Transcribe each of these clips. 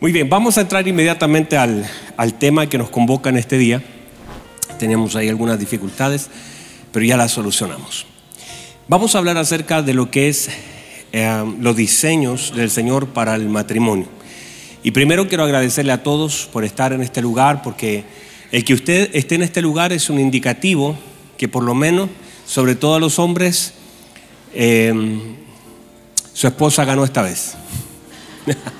Muy bien, vamos a entrar inmediatamente al, tema que nos convoca en este día. Tenemos ahí algunas dificultades, pero ya las solucionamos. Vamos a hablar acerca de lo que es eh, los diseños del Señor para el matrimonio. Y primero quiero agradecerle a todos por estar en este lugar, porque el que usted esté en este lugar es un indicativo que por lo menos, sobre todo a los hombres, eh, su esposa ganó esta vez.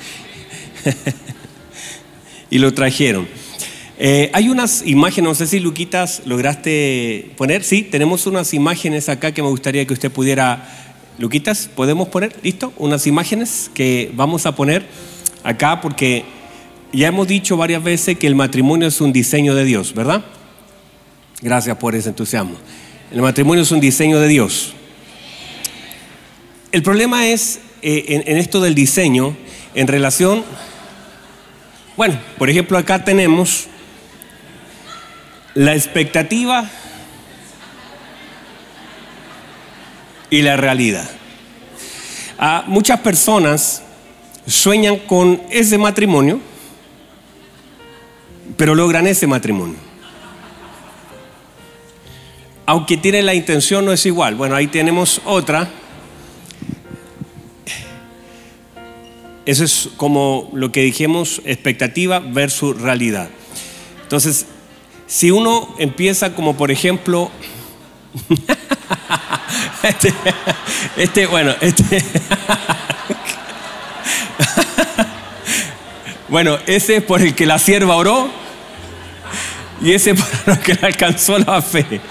y lo trajeron. Eh, hay unas imágenes, no sé si Luquitas lograste poner, sí, tenemos unas imágenes acá que me gustaría que usted pudiera, Luquitas, ¿podemos poner? ¿Listo? Unas imágenes que vamos a poner acá porque ya hemos dicho varias veces que el matrimonio es un diseño de Dios, ¿verdad? Gracias por ese entusiasmo. El matrimonio es un diseño de Dios. El problema es eh, en esto del diseño en relación bueno, por ejemplo, acá tenemos la expectativa y la realidad. A muchas personas sueñan con ese matrimonio, pero logran ese matrimonio. Aunque tienen la intención, no es igual. Bueno, ahí tenemos otra Eso es como lo que dijimos, expectativa versus realidad. Entonces, si uno empieza como por ejemplo, este, este, bueno, este, bueno, ese es por el que la sierva oró y ese por el que alcanzó la fe.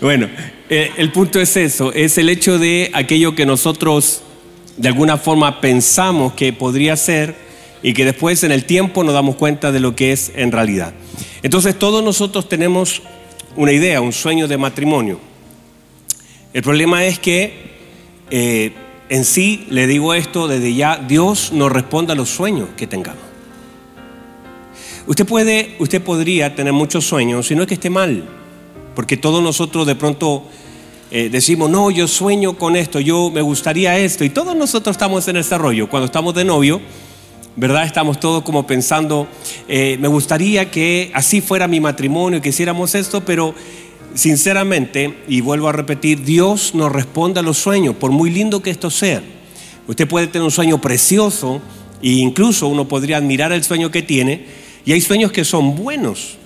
Bueno, eh, el punto es eso, es el hecho de aquello que nosotros de alguna forma pensamos que podría ser y que después en el tiempo nos damos cuenta de lo que es en realidad. Entonces todos nosotros tenemos una idea, un sueño de matrimonio. El problema es que eh, en sí, le digo esto desde ya, Dios nos responde a los sueños que tengamos. Usted puede, usted podría tener muchos sueños, si no es que esté mal, porque todos nosotros de pronto eh, decimos, no, yo sueño con esto, yo me gustaría esto, y todos nosotros estamos en ese rollo. Cuando estamos de novio, ¿verdad? Estamos todos como pensando, eh, me gustaría que así fuera mi matrimonio, que hiciéramos esto, pero sinceramente, y vuelvo a repetir, Dios nos responde a los sueños, por muy lindo que esto sea. Usted puede tener un sueño precioso e incluso uno podría admirar el sueño que tiene, y hay sueños que son buenos,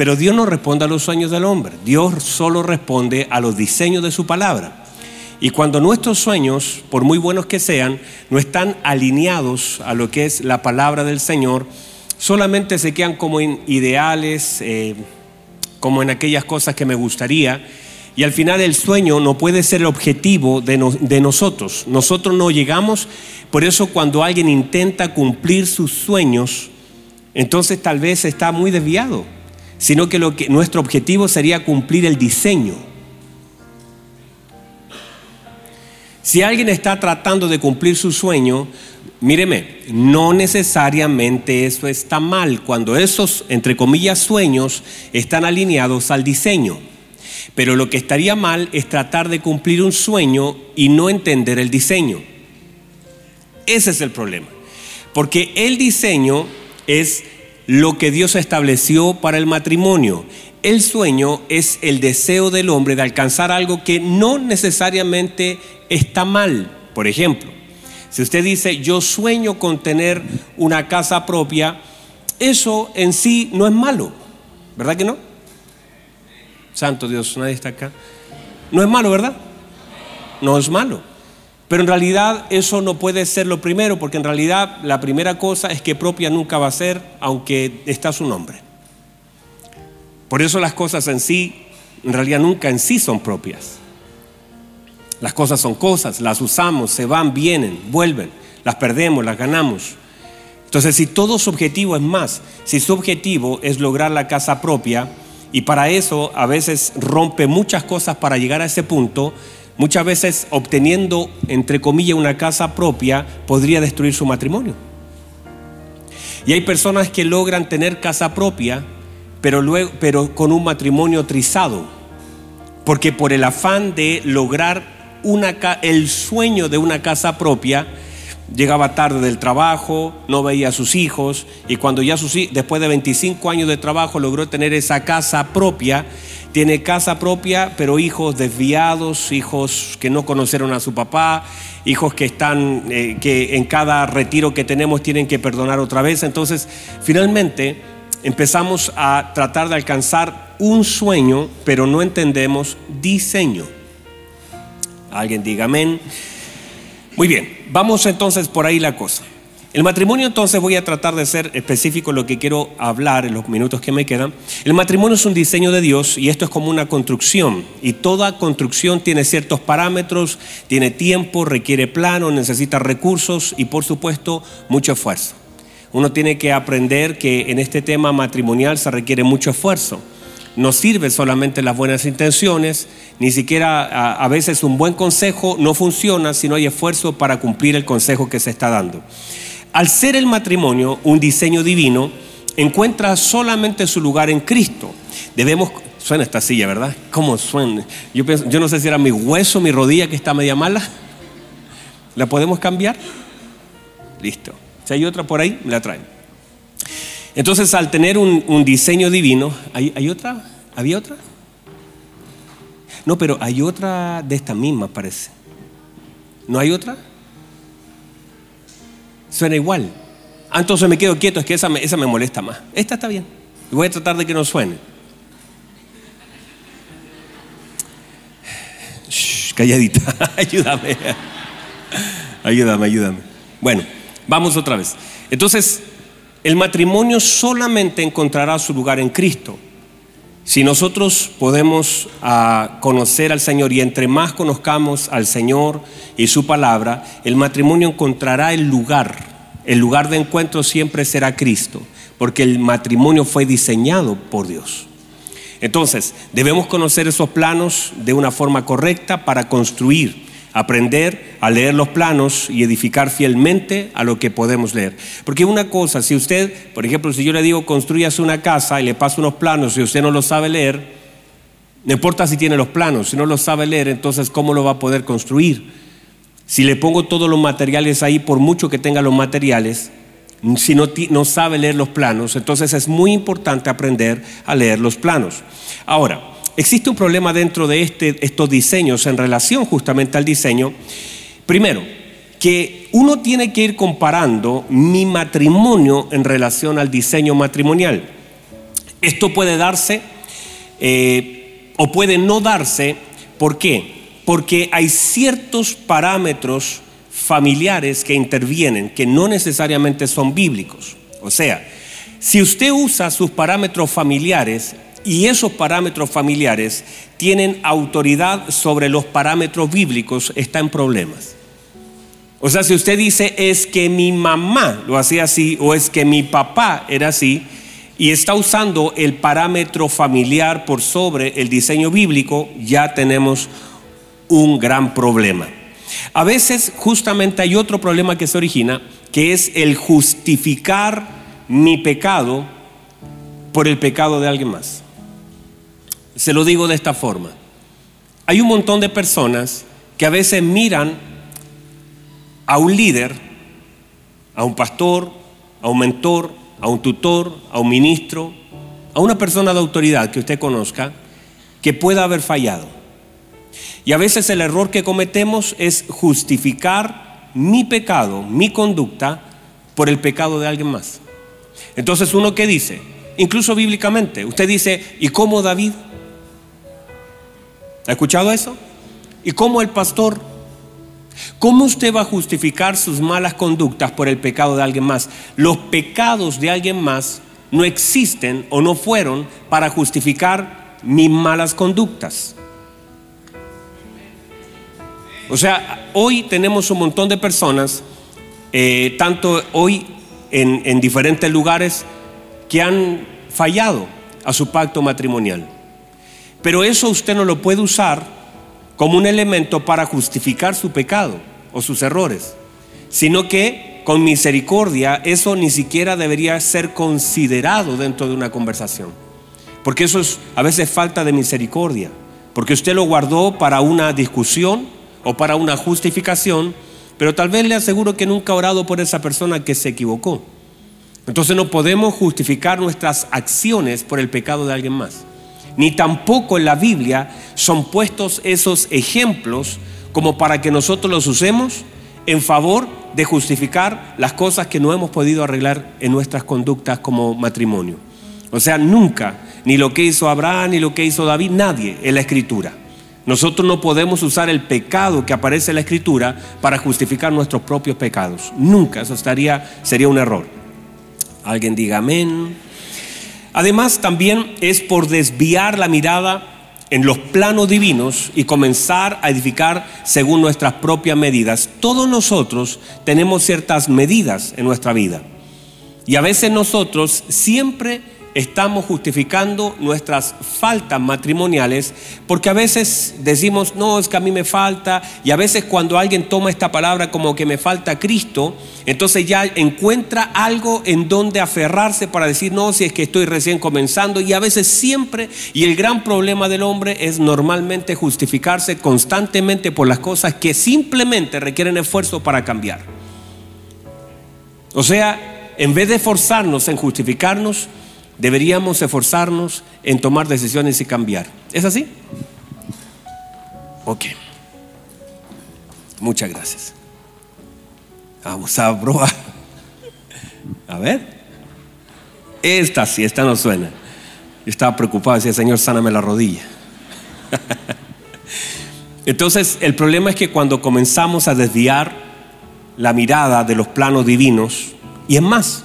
pero Dios no responde a los sueños del hombre, Dios solo responde a los diseños de su palabra. Y cuando nuestros sueños, por muy buenos que sean, no están alineados a lo que es la palabra del Señor, solamente se quedan como en ideales, eh, como en aquellas cosas que me gustaría, y al final el sueño no puede ser el objetivo de, de, nosotros. Nosotros no llegamos, por eso cuando alguien intenta cumplir sus sueños, entonces tal vez está muy desviado sino que, lo que nuestro objetivo sería cumplir el diseño. Si alguien está tratando de cumplir su sueño, míreme, no necesariamente eso está mal cuando esos, entre comillas, sueños están alineados al diseño. Pero lo que estaría mal es tratar de cumplir un sueño y no entender el diseño. Ese es el problema. Porque el diseño es lo que Dios estableció para el matrimonio. El sueño es el deseo del hombre de alcanzar algo que no necesariamente está mal. Por ejemplo, si usted dice, yo sueño con tener una casa propia, eso en sí no es malo, ¿verdad que no? Santo Dios, nadie está acá. No es malo, ¿verdad? No es malo. Pero en realidad eso no puede ser lo primero, porque en realidad la primera cosa es que propia nunca va a ser, aunque está su nombre. Por eso las cosas en sí, en realidad nunca en sí son propias. Las cosas son cosas, las usamos, se van, vienen, vuelven, las perdemos, las ganamos. Entonces, si todo su objetivo es más, si su objetivo es lograr la casa propia, y para eso a veces rompe muchas cosas para llegar a ese punto, Muchas veces obteniendo, entre comillas, una casa propia, podría destruir su matrimonio. Y hay personas que logran tener casa propia, pero, luego, pero con un matrimonio trizado. Porque por el afán de lograr una, el sueño de una casa propia, llegaba tarde del trabajo, no veía a sus hijos y cuando ya sus, después de 25 años de trabajo logró tener esa casa propia, tiene casa propia, pero hijos desviados, hijos que no conocieron a su papá, hijos que están, eh, que en cada retiro que tenemos tienen que perdonar otra vez. Entonces, finalmente empezamos a tratar de alcanzar un sueño, pero no entendemos diseño. Alguien diga amén. Muy bien, vamos entonces por ahí la cosa. El matrimonio entonces voy a tratar de ser específico en lo que quiero hablar en los minutos que me quedan. El matrimonio es un diseño de Dios y esto es como una construcción y toda construcción tiene ciertos parámetros, tiene tiempo, requiere plano, necesita recursos y por supuesto mucho esfuerzo. Uno tiene que aprender que en este tema matrimonial se requiere mucho esfuerzo no sirve solamente las buenas intenciones, ni siquiera a, veces un buen consejo no funciona si no hay esfuerzo para cumplir el consejo que se está dando. Al ser el matrimonio un diseño divino, encuentra solamente su lugar en Cristo. Debemos, suena esta silla, ¿verdad? ¿Cómo suena? Yo, yo no sé si era mi hueso, mi rodilla que está media mala. ¿La podemos cambiar? Listo. Si hay otra por ahí, me la traen. Entonces, al tener un, diseño divino, ¿hay, otra? ¿Había otra? No, pero hay otra de esta misma, parece. ¿No hay otra? Suena igual. Ah, entonces me quedo quieto, es que esa me, esa me molesta más. Esta está bien. Voy a tratar de que no suene. Calladita, ayúdame. Ayúdame, ayúdame. Bueno, vamos otra vez. Entonces, el matrimonio solamente encontrará su lugar en Cristo. Si nosotros podemos ah, conocer al Señor y entre más conozcamos al Señor y su palabra, el matrimonio encontrará el lugar. El lugar de encuentro siempre será Cristo, porque el matrimonio fue diseñado por Dios. Entonces, debemos conocer esos planos de una forma correcta para construir aprender a leer los planos y edificar fielmente a lo que podemos leer. Porque una cosa, si usted, por ejemplo, si yo le digo construyase una casa y le paso unos planos y usted no lo sabe leer, no importa si tiene los planos, si no lo sabe leer, entonces ¿cómo lo va a poder construir? Si le pongo todos los materiales ahí, por mucho que tenga los materiales, si no, no sabe leer los planos, entonces es muy importante aprender a leer los planos. Ahora, existe un problema dentro de este, estos diseños en relación justamente al diseño. Primero, que uno tiene que ir comparando mi matrimonio en relación al diseño matrimonial. Esto puede darse eh, o puede no darse. ¿Por qué? Porque hay ciertos parámetros familiares que intervienen que no necesariamente son bíblicos. O sea, si usted usa sus parámetros familiares y esos parámetros familiares tienen autoridad sobre los parámetros bíblicos, está en problemas. O sea, si usted dice es que mi mamá lo hacía así o es que mi papá era así y está usando el parámetro familiar por sobre el diseño bíblico, ya tenemos un gran problema. A veces justamente hay otro problema que se origina, que es el justificar mi pecado por el pecado de alguien más. Se lo digo de esta forma. Hay un montón de personas que a veces miran a un líder, a un pastor, a un mentor, a un tutor, a un ministro, a una persona de autoridad que usted conozca, que pueda haber fallado. Y a veces el error que cometemos es justificar mi pecado, mi conducta, por el pecado de alguien más. Entonces uno que dice, incluso bíblicamente, usted dice, ¿y cómo David? ¿Ha escuchado eso? ¿Y cómo el pastor? ¿Cómo usted va a justificar sus malas conductas por el pecado de alguien más? Los pecados de alguien más no existen o no fueron para justificar mis malas conductas. O sea, hoy tenemos un montón de personas, eh, tanto hoy en, en diferentes lugares, que han fallado a su pacto matrimonial. Pero eso usted no lo puede usar como un elemento para justificar su pecado o sus errores, sino que con misericordia eso ni siquiera debería ser considerado dentro de una conversación. Porque eso es a veces falta de misericordia, porque usted lo guardó para una discusión o para una justificación, pero tal vez le aseguro que nunca ha orado por esa persona que se equivocó. Entonces no podemos justificar nuestras acciones por el pecado de alguien más. Ni tampoco en la Biblia son puestos esos ejemplos como para que nosotros los usemos en favor de justificar las cosas que no hemos podido arreglar en nuestras conductas como matrimonio. O sea, nunca, ni lo que hizo Abraham, ni lo que hizo David, nadie en la escritura. Nosotros no podemos usar el pecado que aparece en la escritura para justificar nuestros propios pecados. Nunca, eso estaría, sería un error. Alguien diga amén. Además, también es por desviar la mirada en los planos divinos y comenzar a edificar según nuestras propias medidas. Todos nosotros tenemos ciertas medidas en nuestra vida. Y a veces nosotros siempre estamos justificando nuestras faltas matrimoniales porque a veces decimos, no, es que a mí me falta, y a veces cuando alguien toma esta palabra como que me falta Cristo, entonces ya encuentra algo en donde aferrarse para decir, no, si es que estoy recién comenzando, y a veces siempre, y el gran problema del hombre es normalmente justificarse constantemente por las cosas que simplemente requieren esfuerzo para cambiar. O sea, en vez de esforzarnos en justificarnos, deberíamos esforzarnos en tomar decisiones y cambiar. ¿Es así? Ok. Muchas gracias. Vamos a probar. A ver. Esta sí, esta no suena. Yo estaba preocupado, decía, Señor, sáname la rodilla. Entonces, el problema es que cuando comenzamos a desviar la mirada de los planos divinos, y es más,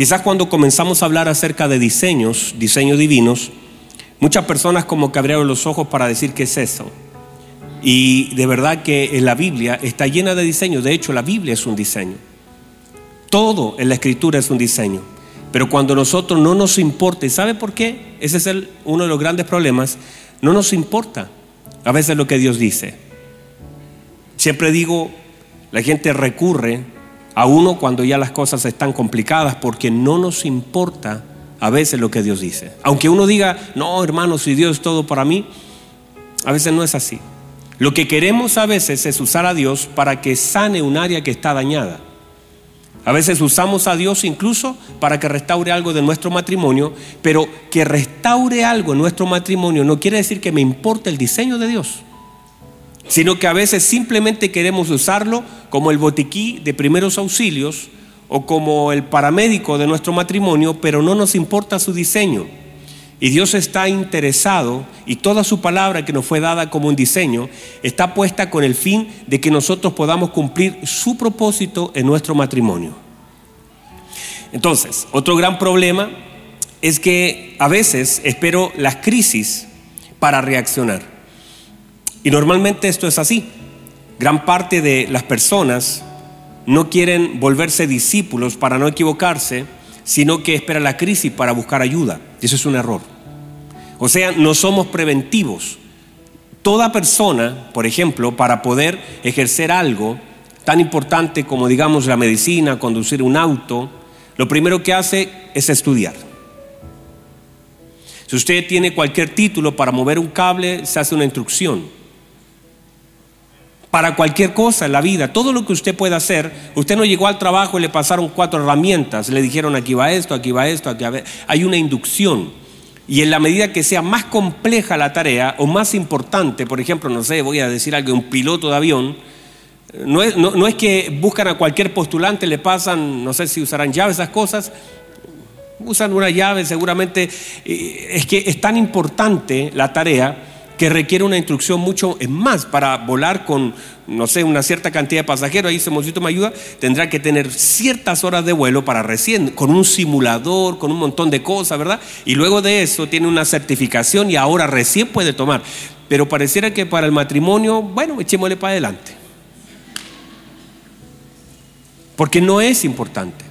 Quizás cuando comenzamos a hablar acerca de diseños, diseños divinos, muchas personas como que abrieron los ojos para decir qué es eso. Y de verdad que la Biblia está llena de diseños. De hecho, la Biblia es un diseño. Todo en la escritura es un diseño. Pero cuando nosotros no nos importa, ¿y sabe por qué? Ese es uno de los grandes problemas. No nos importa a veces lo que Dios dice. Siempre digo, la gente recurre a uno cuando ya las cosas están complicadas porque no nos importa a veces lo que Dios dice. Aunque uno diga, no hermano, si Dios es todo para mí, a veces no es así. Lo que queremos a veces es usar a Dios para que sane un área que está dañada. A veces usamos a Dios incluso para que restaure algo de nuestro matrimonio, pero que restaure algo en nuestro matrimonio no quiere decir que me importe el diseño de Dios sino que a veces simplemente queremos usarlo como el botiquí de primeros auxilios o como el paramédico de nuestro matrimonio, pero no nos importa su diseño. Y Dios está interesado y toda su palabra que nos fue dada como un diseño está puesta con el fin de que nosotros podamos cumplir su propósito en nuestro matrimonio. Entonces, otro gran problema es que a veces espero las crisis para reaccionar. Y normalmente esto es así. Gran parte de las personas no quieren volverse discípulos para no equivocarse, sino que esperan la crisis para buscar ayuda. Y eso es un error. O sea, no somos preventivos. Toda persona, por ejemplo, para poder ejercer algo tan importante como, digamos, la medicina, conducir un auto, lo primero que hace es estudiar. Si usted tiene cualquier título para mover un cable, se hace una instrucción para cualquier cosa en la vida, todo lo que usted pueda hacer, usted no llegó al trabajo y le pasaron cuatro herramientas, le dijeron aquí va esto, aquí va esto, aquí va... Hay una inducción. Y en la medida que sea más compleja la tarea o más importante, por ejemplo, no sé, voy a decir algo, un piloto de avión, no es, que buscan a cualquier postulante, le pasan, no sé si usarán llaves, esas cosas, usan una llave seguramente, eh, es que es tan importante la tarea que requiere una instrucción mucho más para volar con, no sé, una cierta cantidad de pasajeros, ahí se me ayuda, tendrá que tener ciertas horas de vuelo para recién, con un simulador, con un montón de cosas, ¿verdad? Y luego de eso tiene una certificación y ahora recién puede tomar. Pero pareciera que para el matrimonio, bueno, echémosle para adelante. Porque no es importante.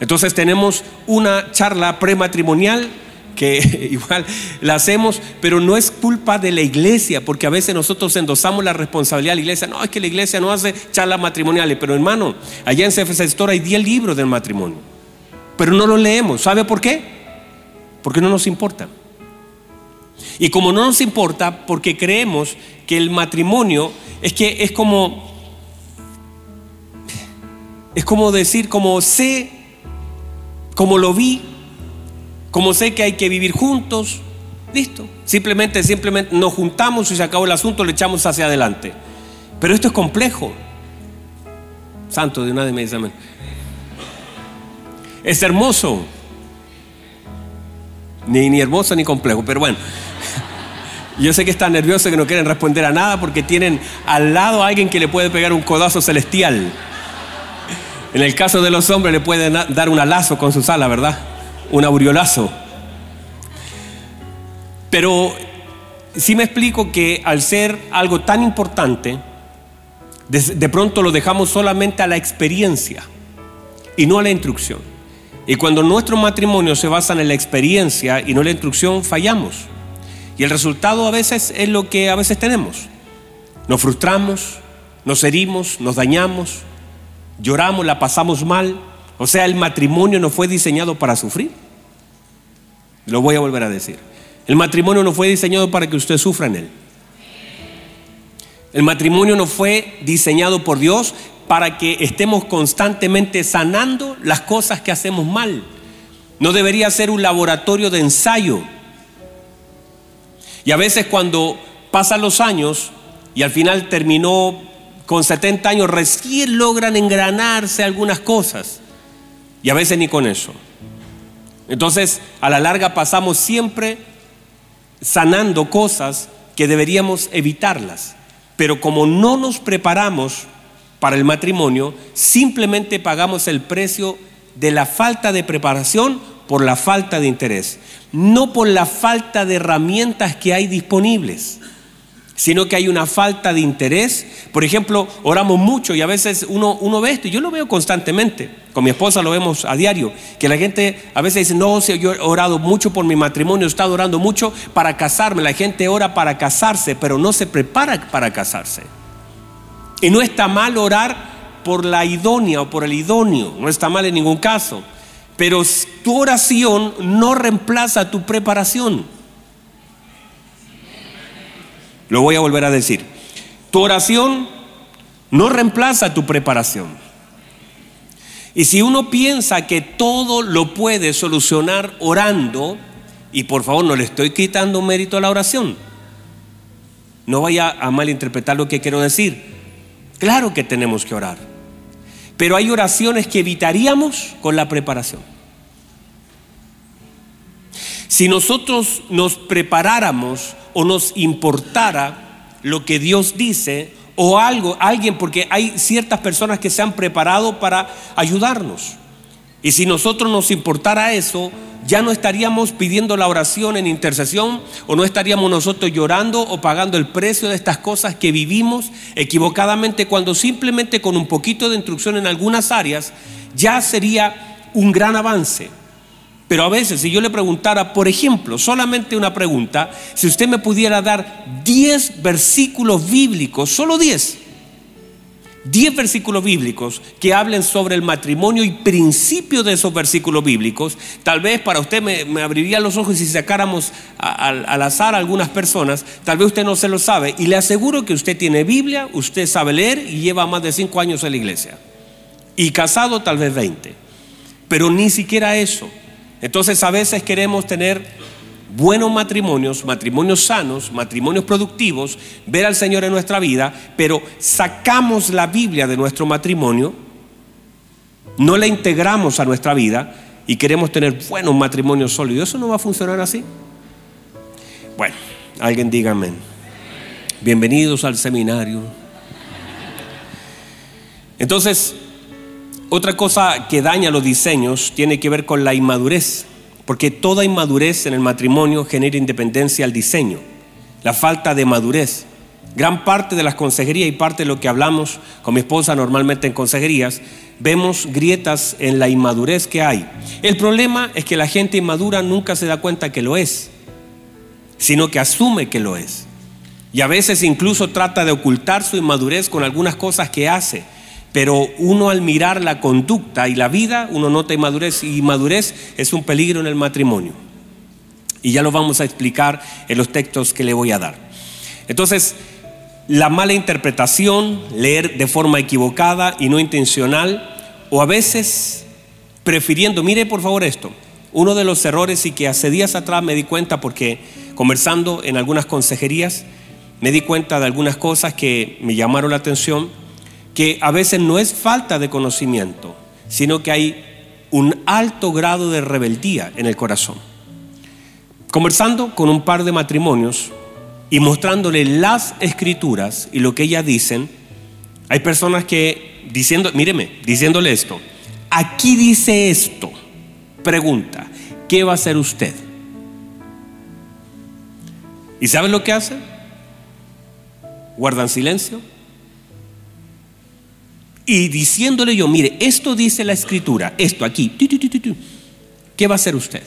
Entonces tenemos una charla prematrimonial que igual la hacemos, pero no es culpa de la iglesia, porque a veces nosotros endosamos la responsabilidad de la iglesia. No, es que la iglesia no hace charlas matrimoniales, pero hermano, allá en CFC Store hay 10 libros del matrimonio, pero no los leemos. ¿Sabe por qué? Porque no nos importa. Y como no nos importa, porque creemos que el matrimonio es que es como Es como decir, como sé, como lo vi, como sé que hay que vivir juntos, listo. Simplemente, simplemente nos juntamos y se acabó el asunto, le echamos hacia adelante. Pero esto es complejo. Santo de una de me dice Es hermoso. Ni, ni hermoso ni complejo, pero bueno. Yo sé que están nerviosos que no quieren responder a nada porque tienen al lado a alguien que le puede pegar un codazo celestial. En el caso de los hombres le pueden dar un alazo con su sala, ¿verdad? Un auriolazo. Pero sí me explico que al ser algo tan importante, de, de pronto lo dejamos solamente a la experiencia y no a la instrucción. Y cuando nuestro matrimonio se basa en la experiencia y no en la instrucción, fallamos. Y el resultado a veces es lo que a veces tenemos. Nos frustramos, nos herimos, nos dañamos, lloramos, la pasamos mal. O sea, el matrimonio no fue diseñado para sufrir. Lo voy a volver a decir. El matrimonio no fue diseñado para que usted sufra en él. El matrimonio no fue diseñado por Dios para que estemos constantemente sanando las cosas que hacemos mal. No debería ser un laboratorio de ensayo y a veces cuando pasan los años y al final terminó con 70 años, recién logran engranarse algunas cosas. Y a veces ni con eso. Entonces, a la larga pasamos siempre sanando cosas que deberíamos evitarlas. Pero como no nos preparamos para el matrimonio, simplemente pagamos el precio de la falta de preparación por la falta de interés no por la falta de herramientas que hay disponibles, sino que hay una falta de interés. Por ejemplo, oramos mucho y a veces uno, uno ve esto, y yo lo veo constantemente, con mi esposa lo vemos a diario, que la gente a veces dice, no, yo he orado mucho por mi matrimonio, he estado orando mucho para casarme, la gente ora para casarse, pero no se prepara para casarse. Y no está mal orar por la idónea o por el idóneo, no está mal en ningún caso. Pero tu oración no reemplaza tu preparación. Lo voy a volver a decir. Tu oración no reemplaza tu preparación. Y si uno piensa que todo lo puede solucionar orando, y por favor no le estoy quitando mérito a la oración, no vaya a malinterpretar lo que quiero decir. Claro que tenemos que orar. Pero hay oraciones que evitaríamos con la preparación. Si nosotros nos preparáramos o nos importara lo que Dios dice o algo, alguien, porque hay ciertas personas que se han preparado para ayudarnos. Y si nosotros nos importara eso, ya no estaríamos pidiendo la oración en intercesión o no estaríamos nosotros llorando o pagando el precio de estas cosas que vivimos equivocadamente cuando simplemente con un poquito de instrucción en algunas áreas ya sería un gran avance. Pero a veces si yo le preguntara, por ejemplo, solamente una pregunta, si usted me pudiera dar 10 versículos bíblicos, solo 10, 10 versículos bíblicos que hablen sobre el matrimonio y principio de esos versículos bíblicos, tal vez para usted me, abriría los ojos y si sacáramos al azar a algunas personas, tal vez usted no se lo sabe. Y le aseguro que usted tiene Biblia, usted sabe leer y lleva más de 5 años en la iglesia. Y casado tal vez 20. Pero ni siquiera eso. Entonces a veces queremos tener buenos matrimonios, matrimonios sanos, matrimonios productivos, ver al Señor en nuestra vida, pero sacamos la Biblia de nuestro matrimonio, no la integramos a nuestra vida y queremos tener buenos matrimonios sólidos. ¿Eso no va a funcionar así? Bueno, alguien diga amén. Bienvenidos al seminario. Entonces, otra cosa que daña los diseños tiene que ver con la inmadurez, porque toda inmadurez en el matrimonio genera independencia al diseño, la falta de madurez. Gran parte de las consejerías y parte de lo que hablamos con mi esposa normalmente en consejerías, vemos grietas en la inmadurez que hay. El problema es que la gente inmadura nunca se da cuenta que lo es, sino que asume que lo es. Y a veces incluso trata de ocultar su inmadurez con algunas cosas que hace pero uno al mirar la conducta y la vida, uno nota inmadurez y madurez es un peligro en el matrimonio. Y ya lo vamos a explicar en los textos que le voy a dar. Entonces, la mala interpretación, leer de forma equivocada y no intencional, o a veces prefiriendo, mire por favor esto, uno de los errores y que hace días atrás me di cuenta porque conversando en algunas consejerías, me di cuenta de algunas cosas que me llamaron la atención, que a veces no es falta de conocimiento, sino que hay un alto grado de rebeldía en el corazón. Conversando con un par de matrimonios y mostrándole las escrituras y lo que ellas dicen, hay personas que diciendo, míreme, diciéndole esto, aquí dice esto, pregunta, ¿qué va a hacer usted? ¿Y saben lo que hacen? Guardan silencio. Y diciéndole yo, mire, esto dice la escritura, esto aquí, ¿qué va a hacer usted?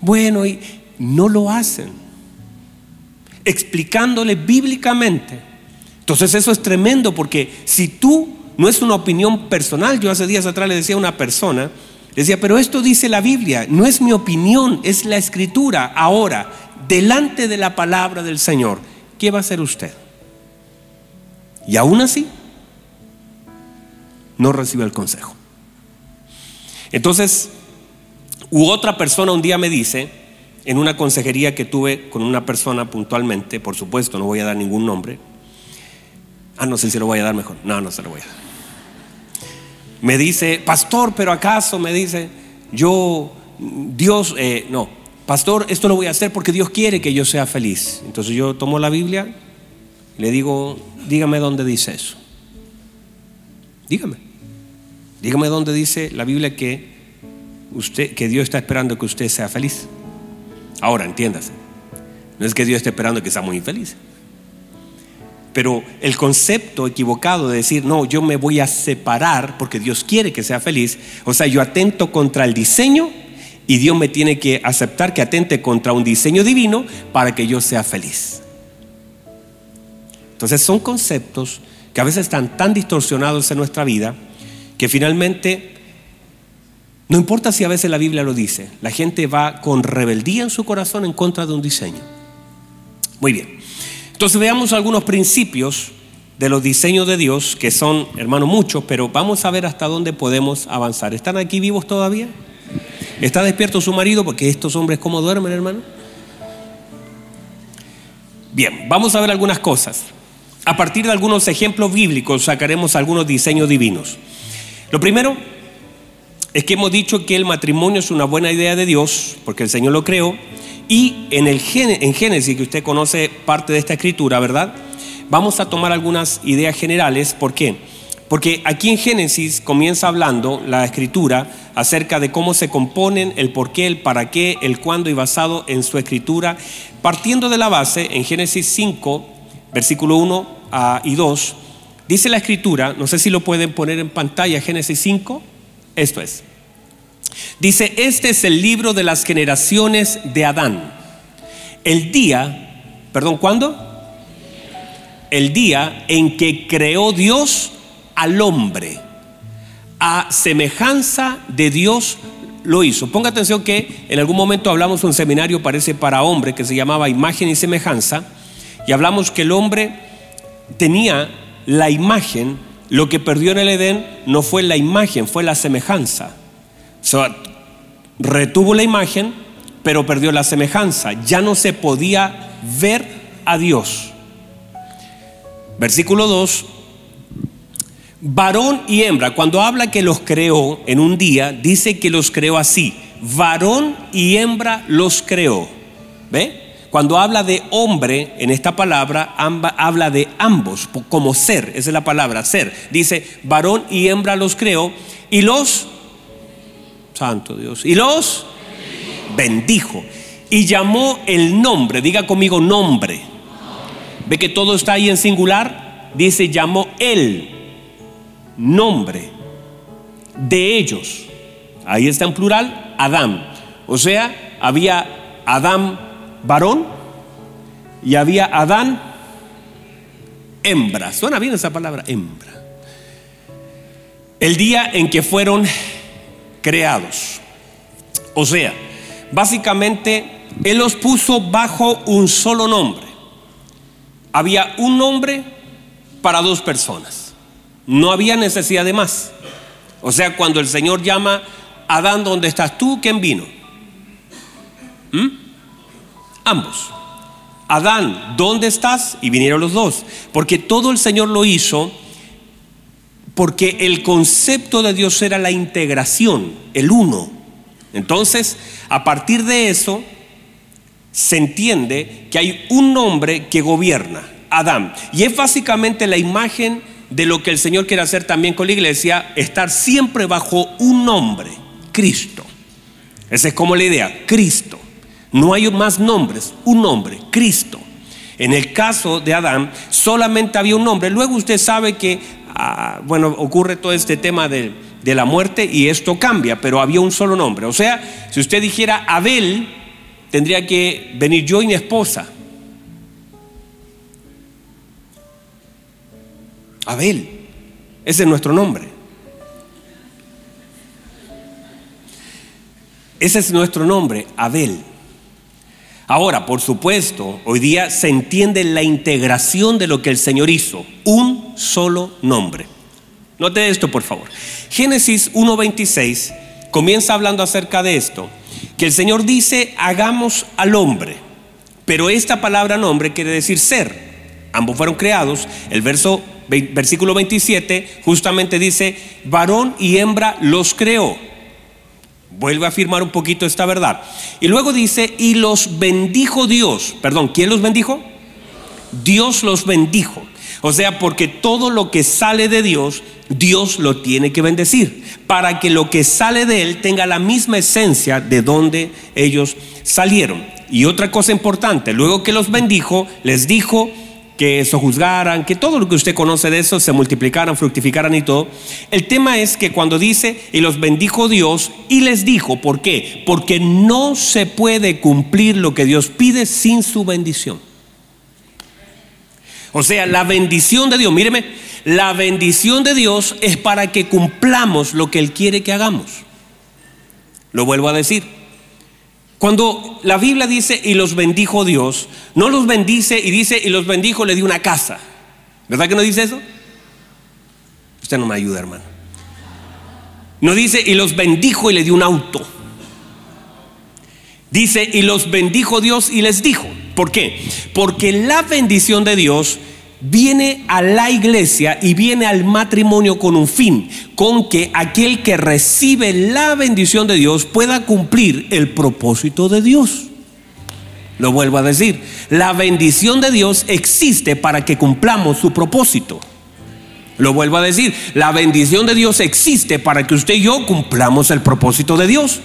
Bueno, y no lo hacen. Explicándole bíblicamente. Entonces eso es tremendo porque si tú no es una opinión personal, yo hace días atrás le decía a una persona, decía, pero esto dice la Biblia, no es mi opinión, es la escritura. Ahora, delante de la palabra del Señor, ¿qué va a hacer usted? Y aún así, no recibe el consejo. Entonces, u otra persona un día me dice, en una consejería que tuve con una persona puntualmente, por supuesto, no voy a dar ningún nombre. Ah, no sé si lo voy a dar mejor. No, no se lo voy a dar. Me dice, pastor, pero acaso me dice, yo, Dios, eh, no, pastor, esto lo voy a hacer porque Dios quiere que yo sea feliz. Entonces yo tomo la Biblia le digo, dígame dónde dice eso. Dígame. Dígame dónde dice la Biblia que usted, que Dios está esperando que usted sea feliz. Ahora, entiéndase. No es que Dios esté esperando que sea muy infeliz. Pero el concepto equivocado de decir, no, yo me voy a separar porque Dios quiere que sea feliz, o sea, yo atento contra el diseño y Dios me tiene que aceptar que atente contra un diseño divino para que yo sea feliz. Entonces son conceptos que a veces están tan distorsionados en nuestra vida que finalmente no importa si a veces la Biblia lo dice, la gente va con rebeldía en su corazón en contra de un diseño. Muy bien. Entonces veamos algunos principios de los diseños de Dios, que son, hermano, muchos, pero vamos a ver hasta dónde podemos avanzar. ¿Están aquí vivos todavía? ¿Está despierto su marido? Porque estos hombres, ¿cómo duermen, hermano? Bien, vamos a ver algunas cosas. A partir de algunos ejemplos bíblicos sacaremos algunos diseños divinos. Lo primero es que hemos dicho que el matrimonio es una buena idea de Dios, porque el Señor lo creó, y en, el, en Génesis, que usted conoce parte de esta escritura, ¿verdad? Vamos a tomar algunas ideas generales. ¿Por qué? Porque aquí en Génesis comienza hablando la escritura acerca de cómo se componen, el por qué, el para qué, el cuándo y basado en su escritura, partiendo de la base en Génesis 5, versículo 1 y 2, dice la escritura, no sé si lo pueden poner en pantalla, Génesis 5, esto es. Dice, este es el libro de las generaciones de Adán. El día, perdón, ¿cuándo? El día en que creó Dios al hombre. A semejanza de Dios lo hizo. Ponga atención que en algún momento hablamos de un seminario, parece para hombre, que se llamaba Imagen y Semejanza, y hablamos que el hombre tenía la imagen lo que perdió en el Edén no fue la imagen, fue la semejanza. retuvo la imagen, pero perdió la semejanza. Ya no se podía ver a Dios. Versículo 2. Varón y hembra, cuando habla que los creó en un día, dice que los creó así. Varón y hembra los creó. ¿Ve? Cuando habla de hombre en esta palabra, habla de ambos, como ser, esa es la palabra, ser. Dice, varón y hembra los creó y los, santo Dios, y los bendijo. Y llamó el nombre, diga conmigo nombre. ¿Ve que todo está ahí en singular? Dice, llamó el nombre de ellos. Ahí está en plural, Adán. O sea, había Adán varón y había Adán hembra. Suena bien esa palabra, hembra. El día en que fueron creados. O sea, básicamente Él los puso bajo un solo nombre. Había un nombre para dos personas. No había necesidad de más. O sea, cuando el Señor llama, Adán, ¿dónde estás tú? ¿Quién vino? ¿Mm? Ambos. Adán, ¿dónde estás? Y vinieron los dos. Porque todo el Señor lo hizo porque el concepto de Dios era la integración, el uno. Entonces, a partir de eso, se entiende que hay un nombre que gobierna, Adán. Y es básicamente la imagen de lo que el Señor quiere hacer también con la iglesia, estar siempre bajo un nombre, Cristo. Esa es como la idea, Cristo. No hay más nombres, un nombre, Cristo. En el caso de Adán, solamente había un nombre. Luego usted sabe que, ah, bueno, ocurre todo este tema de, de la muerte y esto cambia, pero había un solo nombre. O sea, si usted dijera Abel, tendría que venir yo y mi esposa. Abel, ese es nuestro nombre. Ese es nuestro nombre, Abel. Ahora, por supuesto, hoy día se entiende la integración de lo que el Señor hizo. Un solo nombre. Note esto, por favor. Génesis 1.26 comienza hablando acerca de esto que el Señor dice, hagamos al hombre. Pero esta palabra nombre quiere decir ser. Ambos fueron creados. El verso, versículo 27 justamente dice, varón y hembra los creó. Vuelve a afirmar un poquito esta verdad. Y luego dice, y los bendijo Dios. Perdón, ¿quién los bendijo? Dios los bendijo. O sea, porque todo lo que sale de Dios Dios lo tiene que bendecir para que lo que sale de él tenga la misma esencia de donde ellos salieron. Y otra cosa importante, luego que los bendijo, les dijo que sojuzgaran, que todo lo que usted conoce de eso se multiplicaran, fructificaran y todo. El tema es que cuando dice, y los bendijo Dios, y les dijo, ¿por qué? Porque no se puede cumplir lo que Dios pide sin su bendición. O sea, la bendición de Dios, míreme, la bendición de Dios es para que cumplamos lo que Él quiere que hagamos. Lo vuelvo a decir. Cuando la Biblia dice y los bendijo Dios, no los bendice y dice y los bendijo le dio una casa. ¿Verdad que no dice eso? Usted no me ayuda, hermano. No dice y los bendijo y le dio un auto. Dice y los bendijo Dios y les dijo. ¿Por qué? Porque la bendición de Dios viene a la iglesia y viene al matrimonio con un fin, con que aquel que recibe la bendición de Dios pueda cumplir el propósito de Dios. Lo vuelvo a decir, la bendición de Dios existe para que cumplamos su propósito. Lo vuelvo a decir, la bendición de Dios existe para que usted y yo cumplamos el propósito de Dios.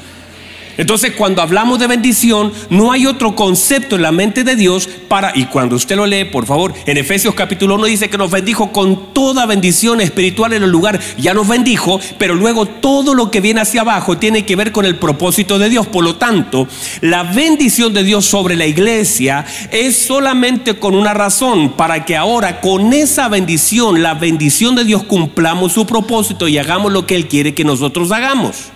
Entonces, cuando hablamos de bendición, no hay otro concepto en la mente de Dios para, y cuando usted lo lee, por favor, en Efesios capítulo 1 dice que nos bendijo con toda bendición espiritual en el lugar, ya nos bendijo, pero luego todo lo que viene hacia abajo tiene que ver con el propósito de Dios. Por lo tanto, la bendición de Dios sobre la iglesia es solamente con una razón, para que ahora con esa bendición, la bendición de Dios, cumplamos su propósito y hagamos lo que Él quiere que nosotros hagamos.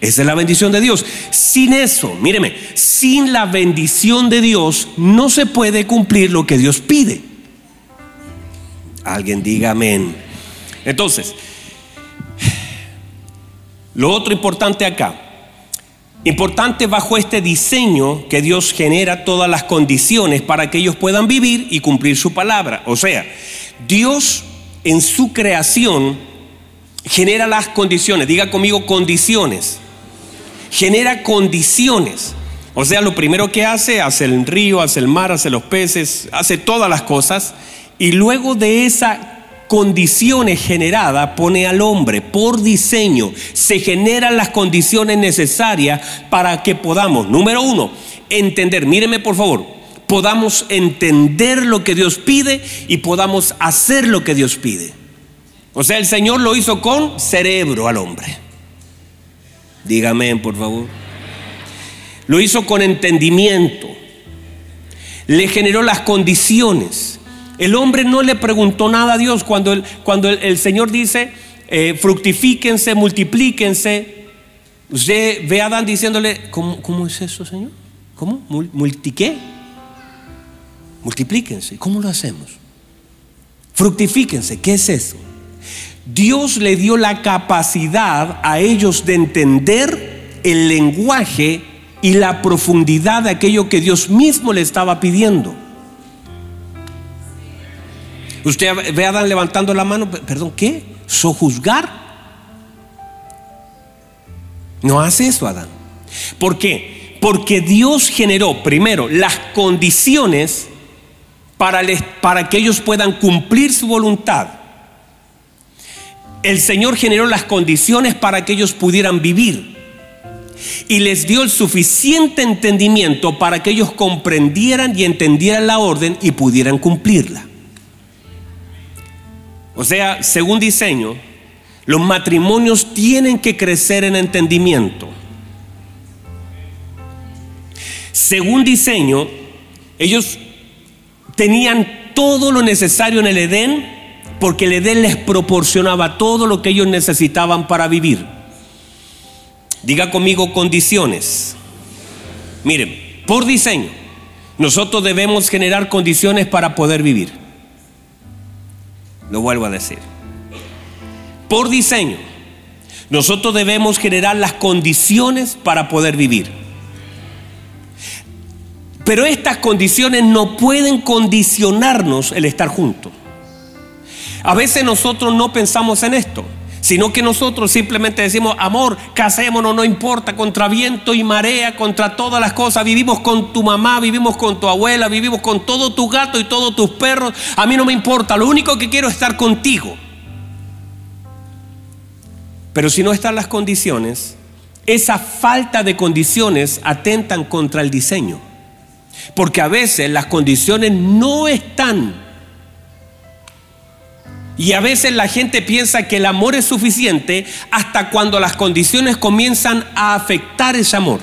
Esa es la bendición de Dios. Sin eso, míreme, sin la bendición de Dios no se puede cumplir lo que Dios pide. Alguien diga amén. Entonces, lo otro importante acá, importante bajo este diseño que Dios genera todas las condiciones para que ellos puedan vivir y cumplir su palabra. O sea, Dios en su creación genera las condiciones, diga conmigo condiciones genera condiciones. O sea, lo primero que hace, hace el río, hace el mar, hace los peces, hace todas las cosas. Y luego de esa condiciones generada pone al hombre por diseño. Se generan las condiciones necesarias para que podamos, número uno, entender, míreme por favor, podamos entender lo que Dios pide y podamos hacer lo que Dios pide. O sea, el Señor lo hizo con cerebro al hombre. Dígame, por favor. Lo hizo con entendimiento. Le generó las condiciones. El hombre no le preguntó nada a Dios cuando el, cuando el, Señor dice, eh, fructifíquense, multiplíquense. Usted ve a Adán diciéndole, ¿cómo, cómo es eso, Señor? ¿Cómo? ¿Multiqué? Multiplíquense. ¿Cómo lo hacemos? Fructifíquense. ¿Qué es eso? Dios le dio la capacidad a ellos de entender el lenguaje y la profundidad de aquello que Dios mismo le estaba pidiendo. Usted ve a Adán levantando la mano, perdón, ¿qué? ¿Sojuzgar? No hace eso Adán. ¿Por qué? Porque Dios generó primero las condiciones para, para que ellos puedan cumplir su voluntad. El Señor generó las condiciones para que ellos pudieran vivir y les dio el suficiente entendimiento para que ellos comprendieran y entendieran la orden y pudieran cumplirla. O sea, según diseño, los matrimonios tienen que crecer en entendimiento. Según diseño, ellos tenían todo lo necesario en el Edén porque el Edén les proporcionaba todo lo que ellos necesitaban para vivir. Diga conmigo condiciones. Miren, por diseño, nosotros debemos generar condiciones para poder vivir. Lo vuelvo a decir. Por diseño, nosotros debemos generar las condiciones para poder vivir. Pero estas condiciones no pueden condicionarnos el estar juntos. A veces nosotros no pensamos en esto, sino que nosotros simplemente decimos, amor, casémonos, no importa, contra viento y marea, contra todas las cosas, vivimos con tu mamá, vivimos con tu abuela, vivimos con todo tu gato y todos tus perros, a mí no me importa, lo único que quiero es estar contigo. Pero si no están las condiciones, esa falta de condiciones atentan contra el diseño. Porque a veces las condiciones no están. Y a veces la gente piensa que el amor es suficiente hasta cuando las condiciones comienzan a afectar ese amor.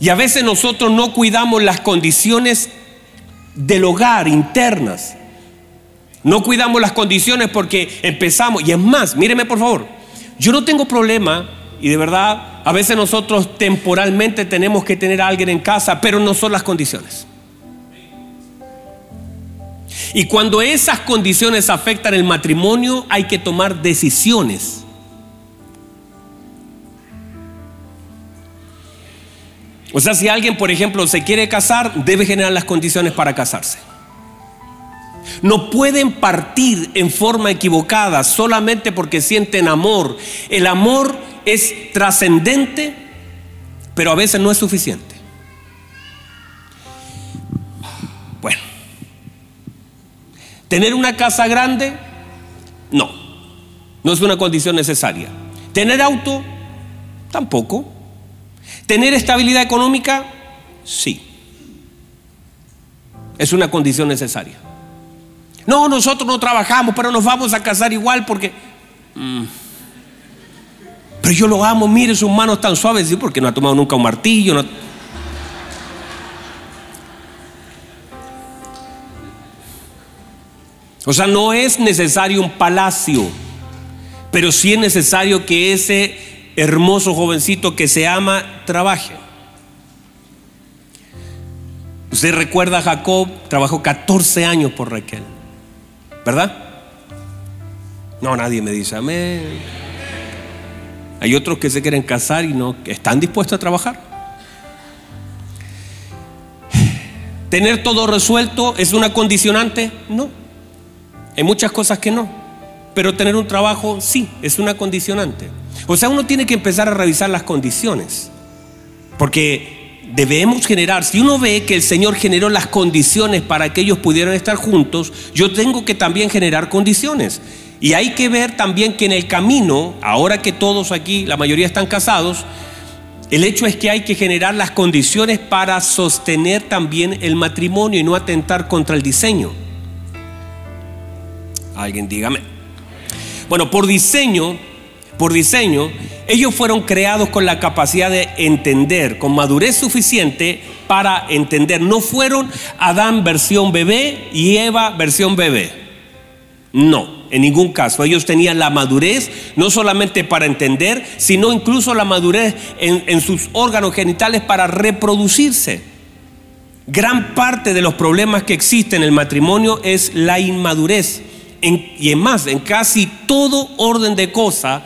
Y a veces nosotros no cuidamos las condiciones del hogar internas. No cuidamos las condiciones porque empezamos. Y es más, míreme por favor, yo no tengo problema y de verdad a veces nosotros temporalmente tenemos que tener a alguien en casa, pero no son las condiciones. Y cuando esas condiciones afectan el matrimonio, hay que tomar decisiones. O sea, si alguien, por ejemplo, se quiere casar, debe generar las condiciones para casarse. No pueden partir en forma equivocada solamente porque sienten amor. El amor es trascendente, pero a veces no es suficiente. Tener una casa grande, no, no es una condición necesaria. Tener auto, tampoco. Tener estabilidad económica, sí. Es una condición necesaria. No, nosotros no trabajamos, pero nos vamos a casar igual porque... Mm, pero yo lo amo, mire sus manos tan suaves, ¿sí? porque no ha tomado nunca un martillo. O sea, no es necesario un palacio, pero sí es necesario que ese hermoso jovencito que se ama trabaje. Usted recuerda a Jacob, trabajó 14 años por Raquel, ¿verdad? No, nadie me dice amén. Hay otros que se quieren casar y no están dispuestos a trabajar. ¿Tener todo resuelto es una condicionante? No. Hay muchas cosas que no. Pero tener un trabajo sí, es una condicionante. O sea, uno tiene que empezar a revisar las condiciones. Porque debemos generar, si uno ve que el Señor generó las condiciones para que ellos pudieran estar juntos, yo tengo que también generar condiciones. Y hay que ver también que en el camino, ahora que todos aquí, la mayoría están casados, el hecho es que hay que generar las condiciones para sostener también el matrimonio y no atentar contra el diseño. Alguien dígame. Bueno, por diseño, por diseño, ellos fueron creados con la capacidad de entender, con madurez suficiente para entender. No fueron Adán versión bebé y Eva versión bebé. No en ningún caso. Ellos tenían la madurez no solamente para entender, sino incluso la madurez en, sus órganos genitales para reproducirse. Gran parte de los problemas que existen en el matrimonio es la inmadurez. Y en más, en casi todo orden de cosas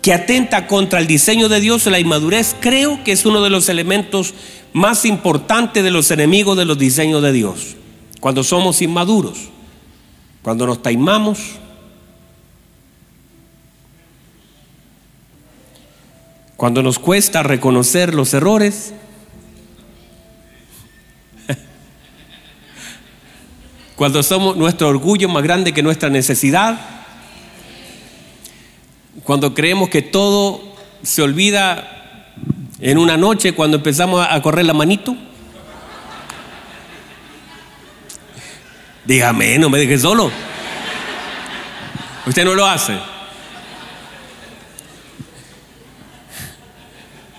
que atenta contra el diseño de Dios, la inmadurez, creo que es uno de los elementos más importantes de los enemigos de los diseños de Dios. Cuando somos inmaduros, cuando nos taimamos, cuando nos cuesta reconocer los errores, cuando somos nuestro orgullo más grande que nuestra necesidad, cuando creemos que todo se olvida en una noche cuando empezamos a correr la manito. Dígame, no me deje solo. Usted no lo hace.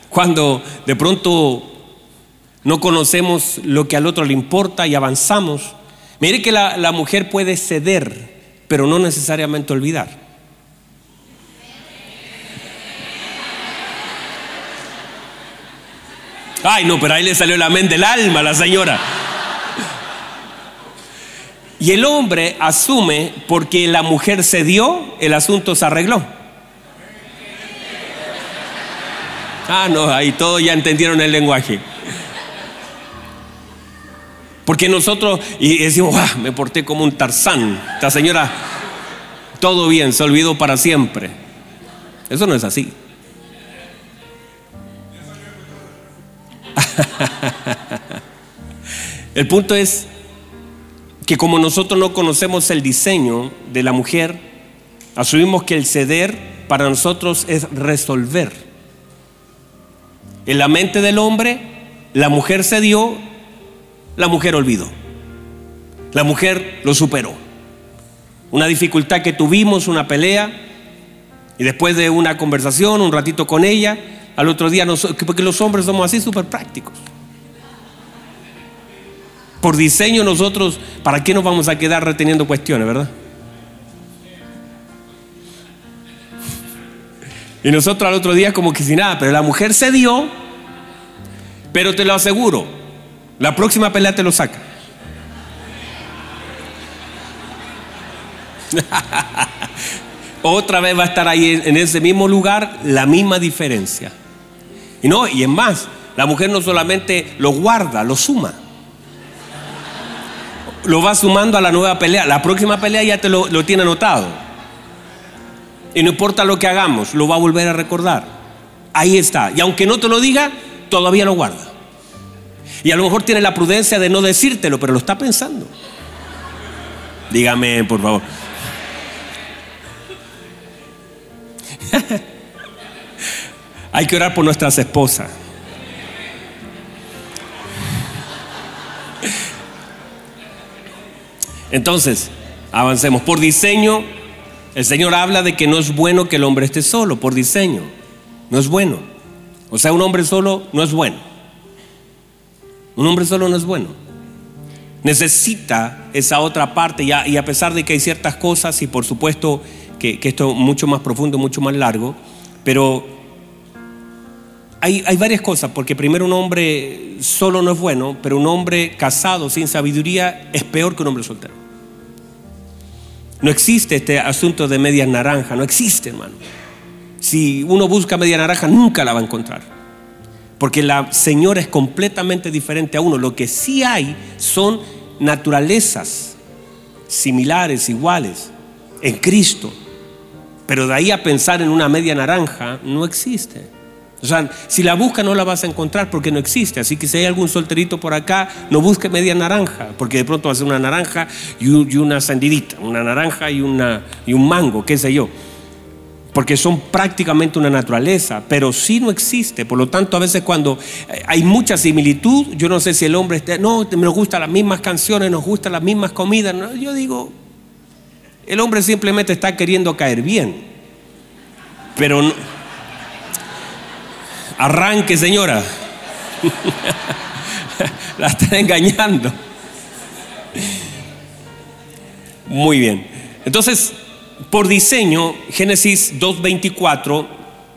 Cuando de pronto no conocemos lo que al otro le importa y avanzamos. Mire que la, la mujer puede ceder, pero no necesariamente olvidar. Ay, no, pero ahí le salió la mente del alma la señora. Y el hombre asume porque la mujer cedió, el asunto se arregló. Ah, no, ahí todos ya entendieron el lenguaje. Porque nosotros, y decimos, me porté como un tarzán. Esta señora, todo bien, se olvidó para siempre. Eso no es así. el punto es que como nosotros no conocemos el diseño de la mujer, asumimos que el ceder para nosotros es resolver. En la mente del hombre, la mujer cedió, la mujer olvidó. La mujer lo superó. Una dificultad que tuvimos, una pelea, y después de una conversación, un ratito con ella, al otro día, porque los hombres somos así súper prácticos. Por diseño nosotros, ¿para qué nos vamos a quedar reteniendo cuestiones, verdad? Y nosotros al otro día como que sin nada, pero la mujer se dio, pero te lo aseguro, la próxima pelea te lo saca. Otra vez va a estar ahí en ese mismo lugar la misma diferencia. Y no, y es más, la mujer no solamente lo guarda, lo suma. Lo va sumando a la nueva pelea. La próxima pelea ya te lo, tiene anotado. Y no importa lo que hagamos, lo va a volver a recordar. Ahí está. Y aunque no te lo diga, todavía lo guarda. Y a lo mejor tiene la prudencia de no decírtelo, pero lo está pensando. Dígame, por favor. Hay que orar por nuestras esposas. Entonces, avancemos. Por diseño, el Señor habla de que no es bueno que el hombre esté solo, por diseño. No es bueno. O sea, un hombre solo no es bueno. Un hombre solo no es bueno. Necesita esa otra parte y a, pesar de que hay ciertas cosas y por supuesto que, esto es mucho más profundo, mucho más largo, pero hay, varias cosas, porque primero un hombre solo no es bueno, pero un hombre casado sin sabiduría es peor que un hombre soltero. No existe este asunto de media naranja, no existe, hermano. Si uno busca media naranja, nunca la va a encontrar. Porque la Señora es completamente diferente a uno. Lo que sí hay son naturalezas similares, iguales, en Cristo. Pero de ahí a pensar en una media naranja, no existe. O sea, si la busca no la vas a encontrar porque no existe. Así que si hay algún solterito por acá, no busque media naranja, porque de pronto va a ser una naranja y, una sandidita, una naranja y, una, y un mango, qué sé yo. Porque son prácticamente una naturaleza, pero sí no existe. Por lo tanto, a veces cuando hay mucha similitud, yo no sé si el hombre está, no, nos gustan las mismas canciones, nos gustan las mismas comidas. yo digo, el hombre simplemente está queriendo caer bien. Pero no Arranque, señora. La están engañando. Muy bien. Entonces, por diseño, Génesis 2.24,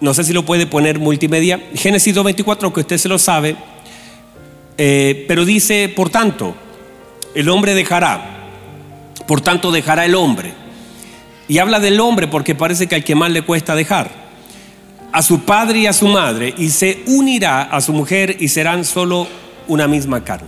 no sé si lo puede poner multimedia, Génesis 2.24, que usted se lo sabe, eh, pero dice, por tanto, el hombre dejará Por tanto, dejará el hombre. Y habla del hombre porque parece que al que más le cuesta dejar. A su padre y a su madre y se unirá a su mujer y serán solo una misma carne.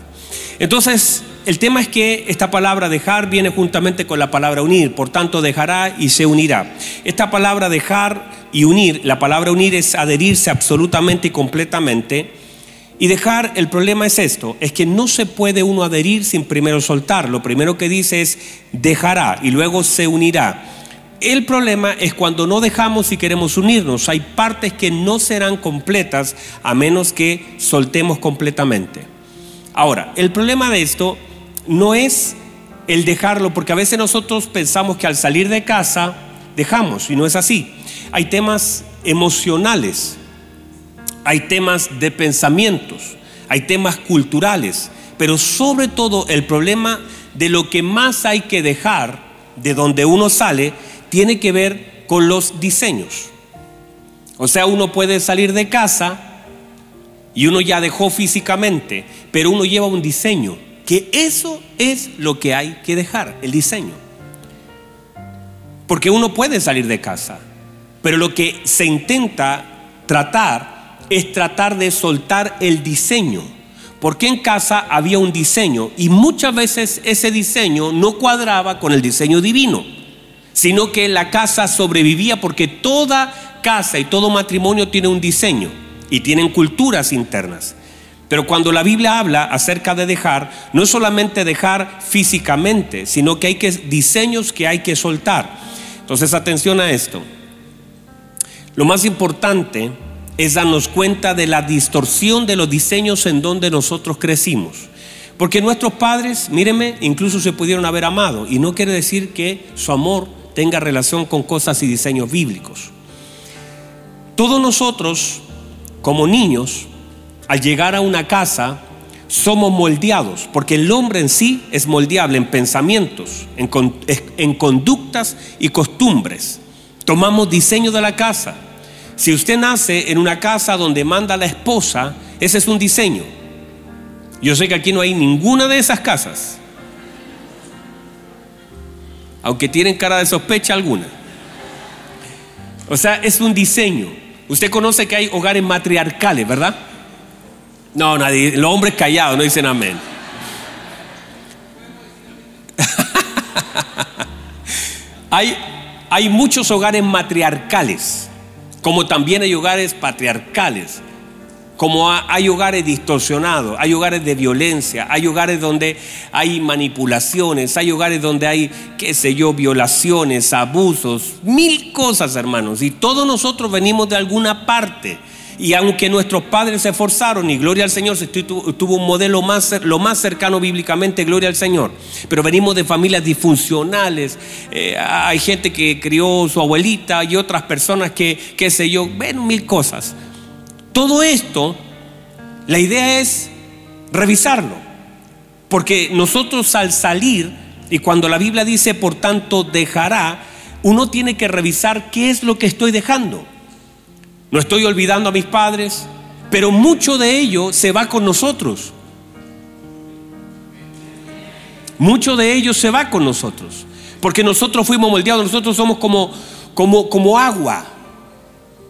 Entonces, el tema es que esta palabra dejar viene juntamente con la palabra unir, por tanto dejará y se unirá. Esta palabra dejar y unir, la palabra unir es adherirse absolutamente y completamente. Y dejar, el problema es esto, es que no se puede uno adherir sin primero soltar. Lo primero que dice es dejará y luego se unirá. El problema es cuando no dejamos y queremos unirnos. Hay partes que no serán completas a menos que soltemos completamente. Ahora, el problema de esto no es el dejarlo, porque a veces nosotros pensamos que al salir de casa dejamos, y no es así. Hay temas emocionales, hay temas de pensamientos, hay temas culturales, pero sobre todo el problema de lo que más hay que dejar de donde uno sale tiene que ver con los diseños. O sea, uno puede salir de casa y uno ya dejó físicamente, pero uno lleva un diseño, que eso es lo que hay que dejar, el diseño. Porque uno puede salir de casa, pero lo que se intenta tratar es tratar de soltar el diseño. Porque en casa había un diseño y muchas veces ese diseño no cuadraba con el diseño divino, sino que la casa sobrevivía porque toda casa y todo matrimonio tiene un diseño y tienen culturas internas. Pero cuando la Biblia habla acerca de dejar, no es solamente dejar físicamente, sino que hay diseños que hay que soltar. Entonces, atención a esto. Lo más importante es darnos cuenta de la distorsión de los diseños en donde nosotros crecimos. Porque nuestros padres, míreme, incluso se pudieron haber amado. Y no quiere decir que su amor tenga relación con cosas y diseños bíblicos. Todos nosotros como niños, al llegar a una casa, somos moldeados, porque el hombre en sí es moldeable en pensamientos, en, conductas y costumbres. Tomamos diseño de la casa. Si usted nace en una casa donde manda la esposa, ese es un diseño. Yo sé que aquí no hay ninguna de esas casas, aunque tienen cara de sospecha alguna. O sea, es un diseño. Usted conoce que hay hogares matriarcales, ¿verdad? No, nadie. Los hombres callados no dicen amén. hay, hay muchos hogares matriarcales, como también hay hogares patriarcales como hay hogares distorsionados, hay hogares de violencia, hay hogares donde hay manipulaciones, hay hogares donde hay, qué sé yo, violaciones, abusos, mil cosas, hermanos. Y todos nosotros venimos de alguna parte. Y aunque nuestros padres se esforzaron, y gloria al Señor, tuvo un modelo más, lo más cercano bíblicamente, gloria al Señor. Pero venimos de familias disfuncionales. Eh, hay gente que crió su abuelita y otras personas que, qué sé yo, ven mil cosas. Todo esto, la idea es revisarlo, porque nosotros al salir, y cuando la Biblia dice, por tanto, dejará, uno tiene que revisar qué es lo que estoy dejando. No estoy olvidando a mis padres, pero mucho de ello se va con nosotros. Mucho de ello se va con nosotros, porque nosotros fuimos moldeados, nosotros somos como, como, como agua.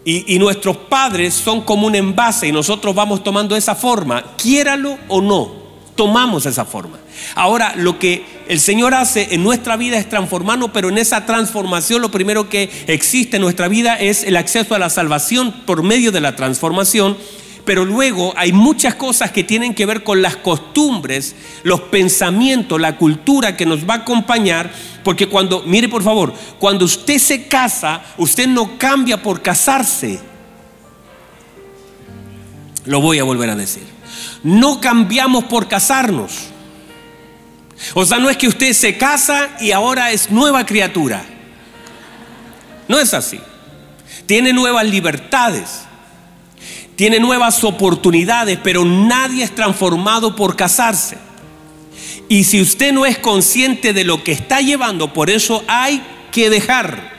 Y, nuestros padres son como un envase y nosotros vamos tomando esa forma, quiéralo o no, tomamos esa forma. Ahora, lo que el Señor hace en nuestra vida es transformarnos, pero en esa transformación lo primero que existe en nuestra vida es el acceso a la salvación por medio de la transformación pero luego hay muchas cosas que tienen que ver con las costumbres, los pensamientos, la cultura que nos va a acompañar, porque cuando, mire por favor, cuando usted se casa, usted no cambia por casarse. Lo voy a volver a decir. No cambiamos por casarnos. O sea, no es que usted se casa y ahora es nueva criatura. No es así. Tiene nuevas libertades tiene nuevas oportunidades, pero nadie es transformado por casarse. Y si usted no es consciente de lo que está llevando, por eso hay que dejar.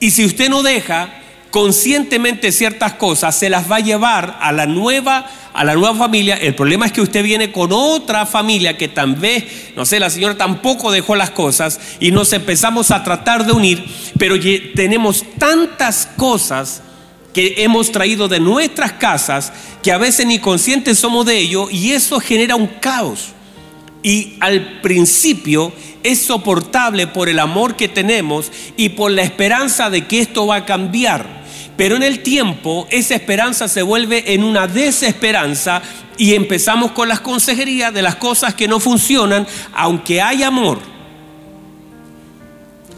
Y si usted no deja, conscientemente ciertas cosas, se las va a llevar a la nueva a la nueva familia. El problema es que usted viene con otra familia que tal vez, no sé, la señora tampoco dejó las cosas y nos empezamos a tratar de unir, pero tenemos tantas cosas que hemos traído de nuestras casas que a veces ni conscientes somos de ello y eso genera un caos. Y al principio es soportable por el amor que tenemos y por la esperanza de que esto va a cambiar. Pero en el tiempo esa esperanza se vuelve en una desesperanza y empezamos con las consejerías de las cosas que no funcionan, aunque hay amor.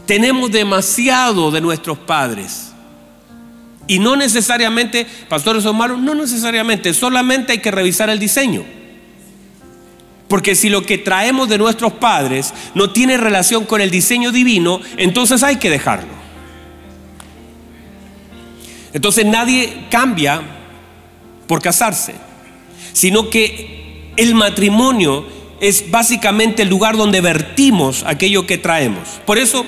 Tenemos demasiado de nuestros padres. Y no necesariamente, pastores son malos, no necesariamente, solamente hay que revisar el diseño. Porque si lo que traemos de nuestros padres no tiene relación con el diseño divino, entonces hay que dejarlo. Entonces nadie cambia por casarse, sino que el matrimonio es básicamente el lugar donde vertimos aquello que traemos. Por eso,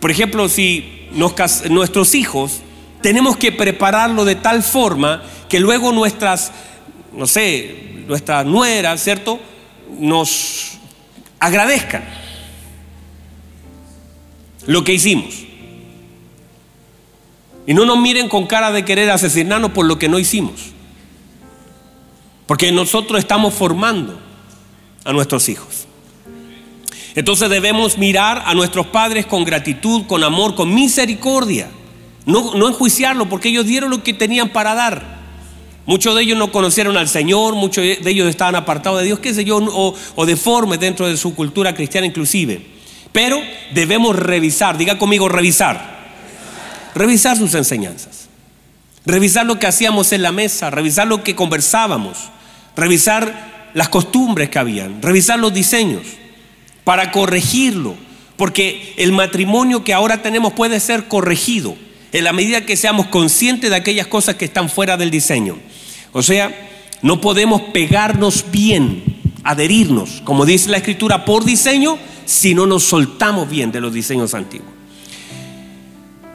por ejemplo, si nuestros hijos tenemos que prepararlo de tal forma que luego nuestras, no sé, nuestras nueras, ¿cierto? Nos agradezcan lo que hicimos. Y no nos miren con cara de querer asesinarnos por lo que no hicimos. Porque nosotros estamos formando a nuestros hijos. Entonces debemos mirar a nuestros padres con gratitud, con amor, con misericordia. No, no enjuiciarlo porque ellos dieron lo que tenían para dar. Muchos de ellos no conocieron al Señor, muchos de ellos estaban apartados de Dios, qué sé yo, o, o deformes dentro de su cultura cristiana inclusive. Pero debemos revisar, diga conmigo revisar revisar sus enseñanzas, revisar lo que hacíamos en la mesa, revisar lo que conversábamos, revisar las costumbres que habían, revisar los diseños para corregirlo, porque el matrimonio que ahora tenemos puede ser corregido en la medida que seamos conscientes de aquellas cosas que están fuera del diseño. O sea, no podemos pegarnos bien, adherirnos, como dice la escritura, por diseño, si no nos soltamos bien de los diseños antiguos.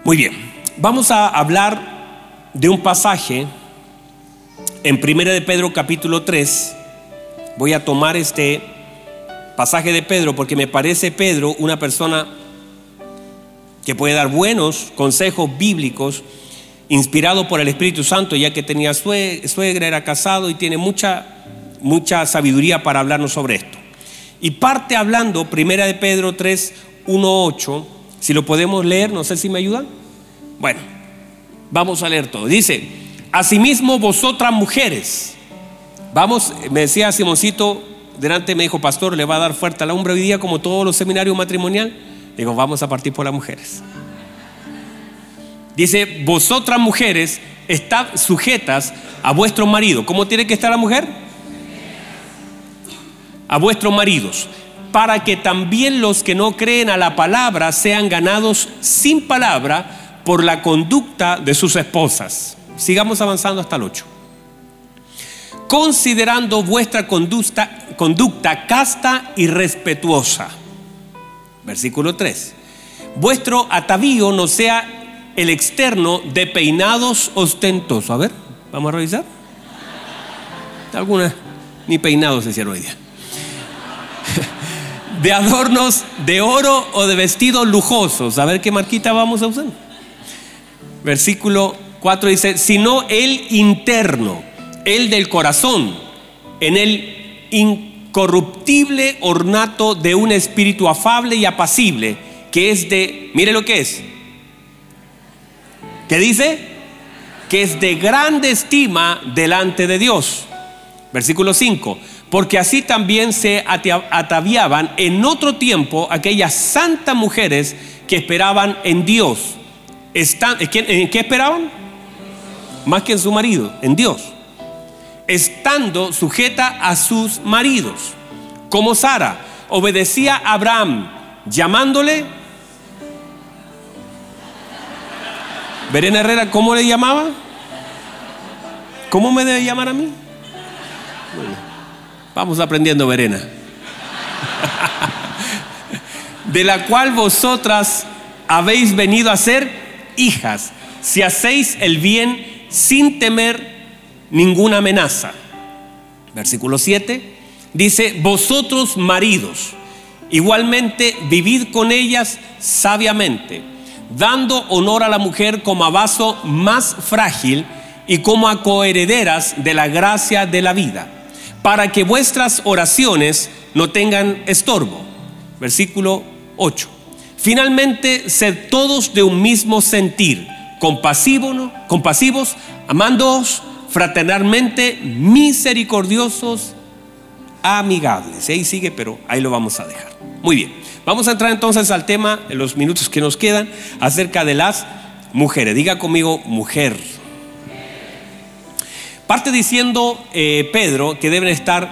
Muy bien, vamos a hablar de un pasaje en 1 de Pedro capítulo 3. Voy a tomar este pasaje de Pedro porque me parece Pedro una persona que puede dar buenos consejos bíblicos inspirado por el Espíritu Santo, ya que tenía suegra, era casado y tiene mucha, mucha sabiduría para hablarnos sobre esto. Y parte hablando, primera de Pedro 3, 1, 8, si lo podemos leer, no sé si me ayudan. Bueno, vamos a leer todo. Dice, asimismo vosotras mujeres, vamos, me decía Simoncito, delante me dijo, pastor, le va a dar fuerte al hombre hoy día como todos los seminarios matrimonial. Digo, vamos a partir por las mujeres. Dice, vosotras mujeres estad sujetas a vuestro marido. ¿Cómo tiene que estar la mujer? A vuestros maridos para que también los que no creen a la palabra sean ganados sin palabra por la conducta de sus esposas. Sigamos avanzando hasta el 8. Considerando vuestra conducta, casta y respetuosa. Versículo 3. Vuestro atavío no sea el externo de peinados ostentosos. A ver, vamos a revisar. Algunas ni peinados se hicieron hoy día de adornos de oro o de vestidos lujosos. A ver qué marquita vamos a usar. Versículo 4 dice, sino el interno, el del corazón, en el incorruptible ornato de un espíritu afable y apacible, que es de, mire lo que es, ¿qué dice? Que es de grande estima delante de Dios. Versículo 5 porque así también se ataviaban en otro tiempo aquellas santas mujeres que esperaban en Dios. ¿En qué esperaban? Más que en su marido, en Dios. Estando sujeta a sus maridos, como Sara obedecía a Abraham, llamándole. Verena Herrera, ¿cómo le llamaba? ¿Cómo me debe llamar a mí? Vamos aprendiendo, Verena. de la cual vosotras habéis venido a ser hijas, si hacéis el bien sin temer ninguna amenaza. Versículo 7 dice, vosotros maridos, igualmente vivid con ellas sabiamente, dando honor a la mujer como a vaso más frágil y como a coherederas de la gracia de la vida, para que vuestras oraciones no tengan estorbo. Versículo 8. Finalmente, sed todos de un mismo sentir, compasivos, amándoos fraternalmente, misericordiosos, amigables. ahí sigue, pero ahí lo vamos a dejar. Muy bien. Vamos a entrar entonces al tema en los minutos que nos quedan acerca de las mujeres. Diga conmigo, mujer. Parte diciendo eh, Pedro que deben estar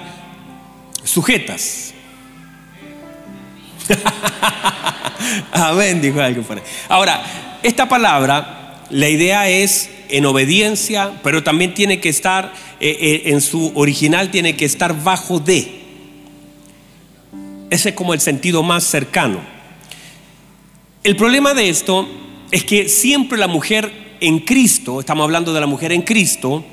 sujetas. Amén, dijo algo por Ahora, esta palabra, la idea es en obediencia, pero también tiene que estar, eh, eh, en su original tiene que estar bajo de. Ese es como el sentido más cercano. El problema de esto es que siempre la mujer en Cristo, estamos hablando de la mujer en Cristo,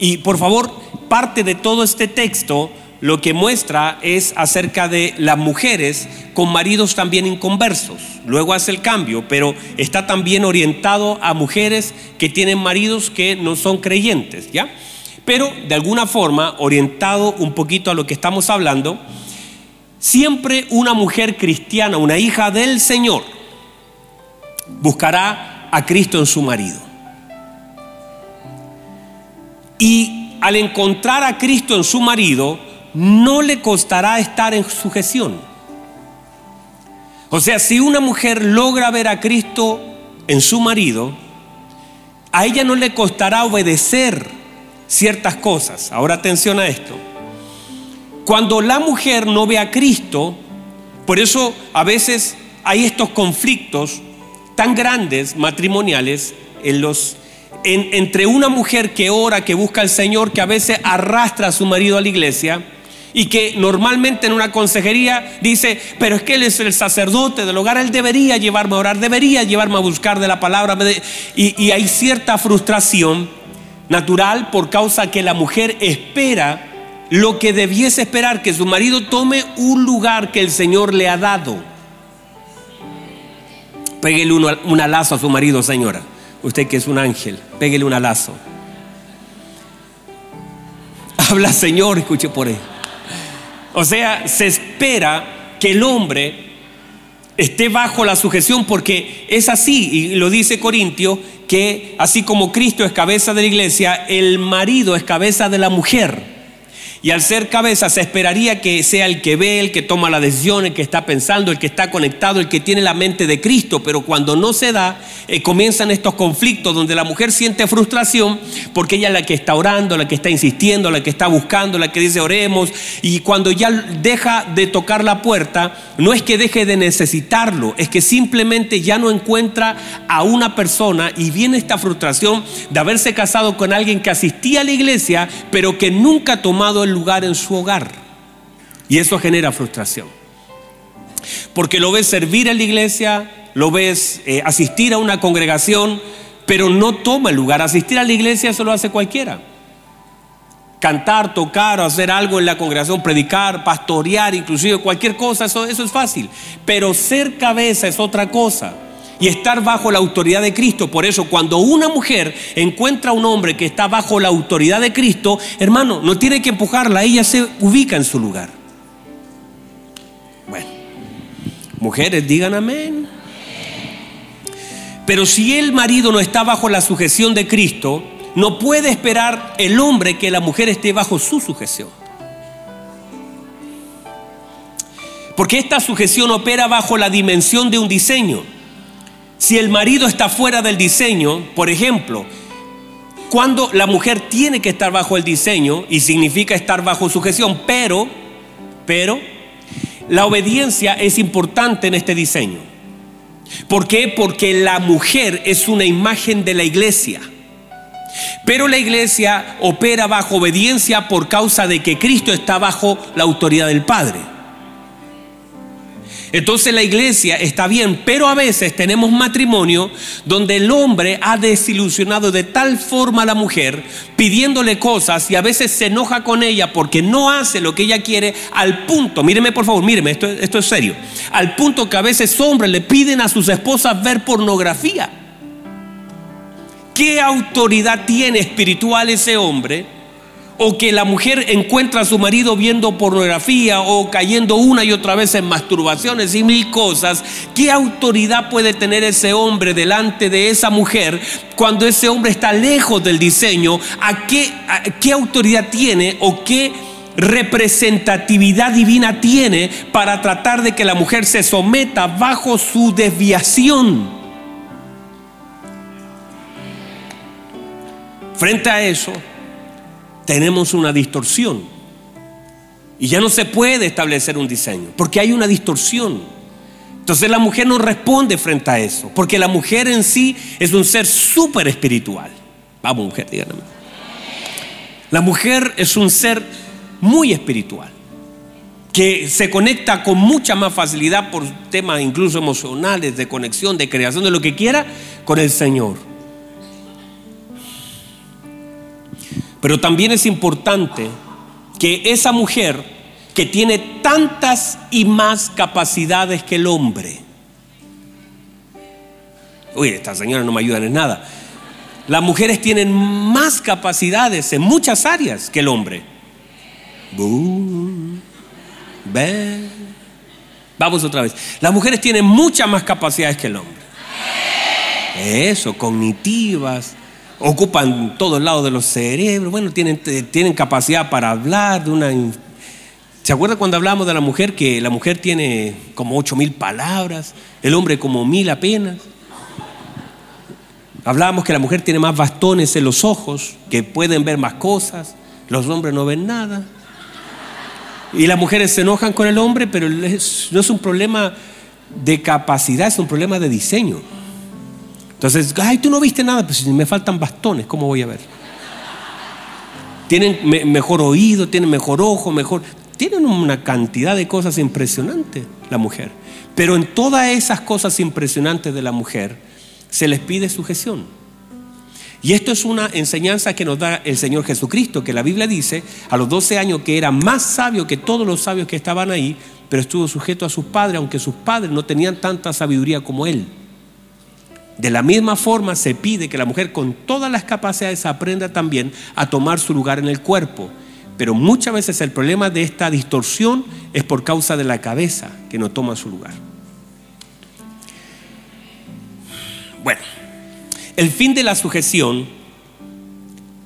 y por favor, parte de todo este texto lo que muestra es acerca de las mujeres con maridos también inconversos. Luego hace el cambio, pero está también orientado a mujeres que tienen maridos que no son creyentes, ¿ya? Pero de alguna forma, orientado un poquito a lo que estamos hablando, siempre una mujer cristiana, una hija del Señor, buscará a Cristo en su marido. Y al encontrar a Cristo en su marido, no le costará estar en sujeción. O sea, si una mujer logra ver a Cristo en su marido, a ella no le costará obedecer ciertas cosas. Ahora atención a esto. Cuando la mujer no ve a Cristo, por eso a veces hay estos conflictos tan grandes matrimoniales en los entre una mujer que ora, que busca al Señor, que a veces arrastra a su marido a la iglesia, y que normalmente en una consejería dice, pero es que él es el sacerdote del hogar, él debería llevarme a orar, debería llevarme a buscar de la palabra. Y, hay cierta frustración natural por causa que la mujer espera lo que debiese esperar, que su marido tome un lugar que el Señor le ha dado. Pégale un, un alazo a su marido, señora. Usted que es un ángel, pégale un alazo. Habla, Señor, escuche por él. O sea, se espera que el hombre esté bajo la sujeción porque es así, y lo dice Corintio, que así como Cristo es cabeza de la iglesia, el marido es cabeza de la mujer. Y al ser cabeza se esperaría que sea el que ve, el que toma la decisión, el que está pensando, el que está conectado, el que tiene la mente de Cristo. Pero cuando no se da, eh, comienzan estos conflictos donde la mujer siente frustración porque ella es la que está orando, la que está insistiendo, la que está buscando, la que dice oremos. Y cuando ya deja de tocar la puerta, no es que deje de necesitarlo, es que simplemente ya no encuentra a una persona y viene esta frustración de haberse casado con alguien que asistía a la iglesia, pero que nunca ha tomado el lugar en su hogar. Y eso genera frustración. Porque lo ves servir en la iglesia, lo ves eh, asistir a una congregación, pero no toma el lugar. Asistir a la iglesia eso lo hace cualquiera. Cantar, tocar o hacer algo en la congregación, predicar, pastorear, inclusive cualquier cosa, eso, eso es fácil. Pero ser cabeza es otra cosa y estar bajo la autoridad de Cristo. Por eso cuando una mujer encuentra a un hombre que está bajo la autoridad de Cristo, hermano, no tiene que empujarla, ella se ubica en su lugar. Bueno, mujeres, digan amén. Pero si el marido no está bajo la sujeción de Cristo, no puede esperar el hombre que la mujer esté bajo su sujeción. Porque esta sujeción opera bajo la dimensión de un diseño. Si el marido está fuera del diseño, por ejemplo, cuando la mujer tiene que estar bajo el diseño y significa estar bajo sujeción, pero, pero, la obediencia es importante en este diseño. ¿Por qué? Porque la mujer es una imagen de la iglesia. Pero la iglesia opera bajo obediencia por causa de que Cristo está bajo la autoridad del Padre. Entonces la iglesia está bien, pero a veces tenemos matrimonio donde el hombre ha desilusionado de tal forma a la mujer, pidiéndole cosas y a veces se enoja con ella porque no hace lo que ella quiere, al punto, míreme por favor, míreme, esto, esto es serio, al punto que a veces hombres le piden a sus esposas ver pornografía. ¿Qué autoridad tiene espiritual ese hombre? O que la mujer encuentra a su marido viendo pornografía o cayendo una y otra vez en masturbaciones y mil cosas, ¿qué autoridad puede tener ese hombre delante de esa mujer cuando ese hombre está lejos del diseño? ¿A qué, qué autoridad tiene o qué representatividad divina tiene para tratar de que la mujer se someta bajo su desviación? Frente a eso, tenemos una distorsión. Y ya no se puede establecer un diseño, porque hay una distorsión. Entonces la mujer no responde frente a eso, porque la mujer en sí es un ser súper espiritual. Vamos, mujer, díganme. La mujer es un ser muy espiritual, que se conecta con mucha más facilidad por temas incluso emocionales, de conexión, de creación, de lo que quiera, con el Señor. Pero también es importante que esa mujer que tiene tantas y más capacidades que el hombre, uy, esta señora no me ayuda en nada, las mujeres tienen más capacidades en muchas áreas que el hombre. Vamos otra vez. Las mujeres tienen muchas más capacidades que el hombre. Eso, cognitivas, ocupan todos lados de los cerebros, bueno, tienen, tienen capacidad para hablar de una... ¿Se acuerda cuando hablamos de la mujer que la mujer tiene como ocho mil palabras, el hombre como mil apenas? Hablábamos que la mujer tiene más bastones en los ojos, que pueden ver más cosas, los hombres no ven nada. Y las mujeres se enojan con el hombre, pero no es un problema de capacidad, es un problema de diseño. Entonces, ay, tú no viste nada, pues si me faltan bastones, ¿cómo voy a ver? Tienen mejor oído, tienen mejor ojo, mejor... Tienen una cantidad de cosas impresionantes la mujer. Pero en todas esas cosas impresionantes de la mujer se les pide sujeción. Y esto es una enseñanza que nos da el Señor Jesucristo, que la Biblia dice a los 12 años que era más sabio que todos los sabios que estaban ahí, pero estuvo sujeto a sus padres, aunque sus padres no tenían tanta sabiduría como él. De la misma forma se pide que la mujer con todas las capacidades aprenda también a tomar su lugar en el cuerpo. Pero muchas veces el problema de esta distorsión es por causa de la cabeza que no toma su lugar. Bueno, el fin de la sujeción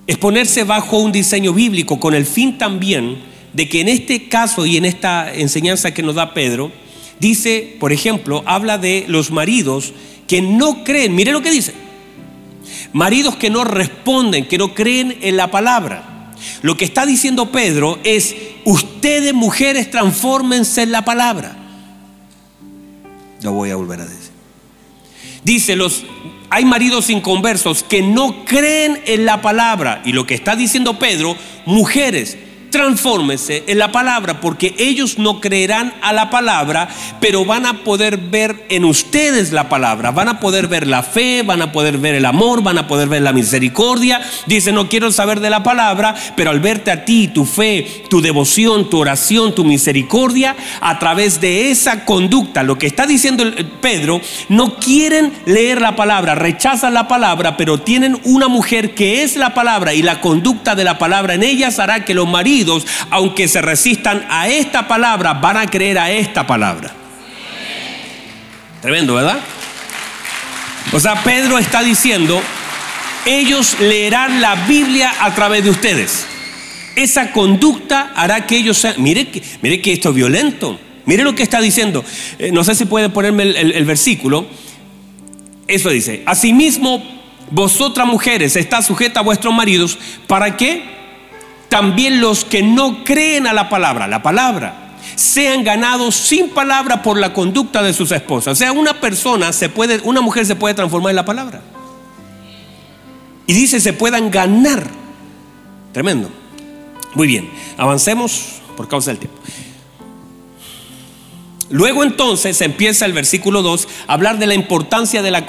es ponerse bajo un diseño bíblico con el fin también de que en este caso y en esta enseñanza que nos da Pedro, dice, por ejemplo, habla de los maridos que no creen, mire lo que dice, maridos que no responden, que no creen en la palabra. Lo que está diciendo Pedro es, ustedes mujeres transfórmense en la palabra. Lo voy a volver a decir. Dice, los, hay maridos inconversos que no creen en la palabra. Y lo que está diciendo Pedro, mujeres, transfórmese en la palabra, porque ellos no creerán a la palabra, pero van a poder ver en ustedes la palabra, van a poder ver la fe, van a poder ver el amor, van a poder ver la misericordia. Dice, no quiero saber de la palabra, pero al verte a ti, tu fe, tu devoción, tu oración, tu misericordia, a través de esa conducta, lo que está diciendo Pedro, no quieren leer la palabra, rechazan la palabra, pero tienen una mujer que es la palabra y la conducta de la palabra en ellas hará que los maridos aunque se resistan a esta palabra, van a creer a esta palabra. Tremendo, ¿verdad? O sea, Pedro está diciendo, ellos leerán la Biblia a través de ustedes. Esa conducta hará que ellos sean... Mire que, que esto es violento. Mire lo que está diciendo. Eh, no sé si puede ponerme el, versículo. Eso dice, asimismo, vosotras mujeres, está sujeta a vuestros maridos. ¿Para qué? También los que no creen a la palabra, la palabra, sean ganados sin palabra por la conducta de sus esposas. O sea, una persona se puede, una mujer se puede transformar en la palabra. Y dice, se puedan ganar. Tremendo. Muy bien, avancemos por causa del tiempo. Luego entonces empieza el versículo 2 a hablar de la importancia de, la,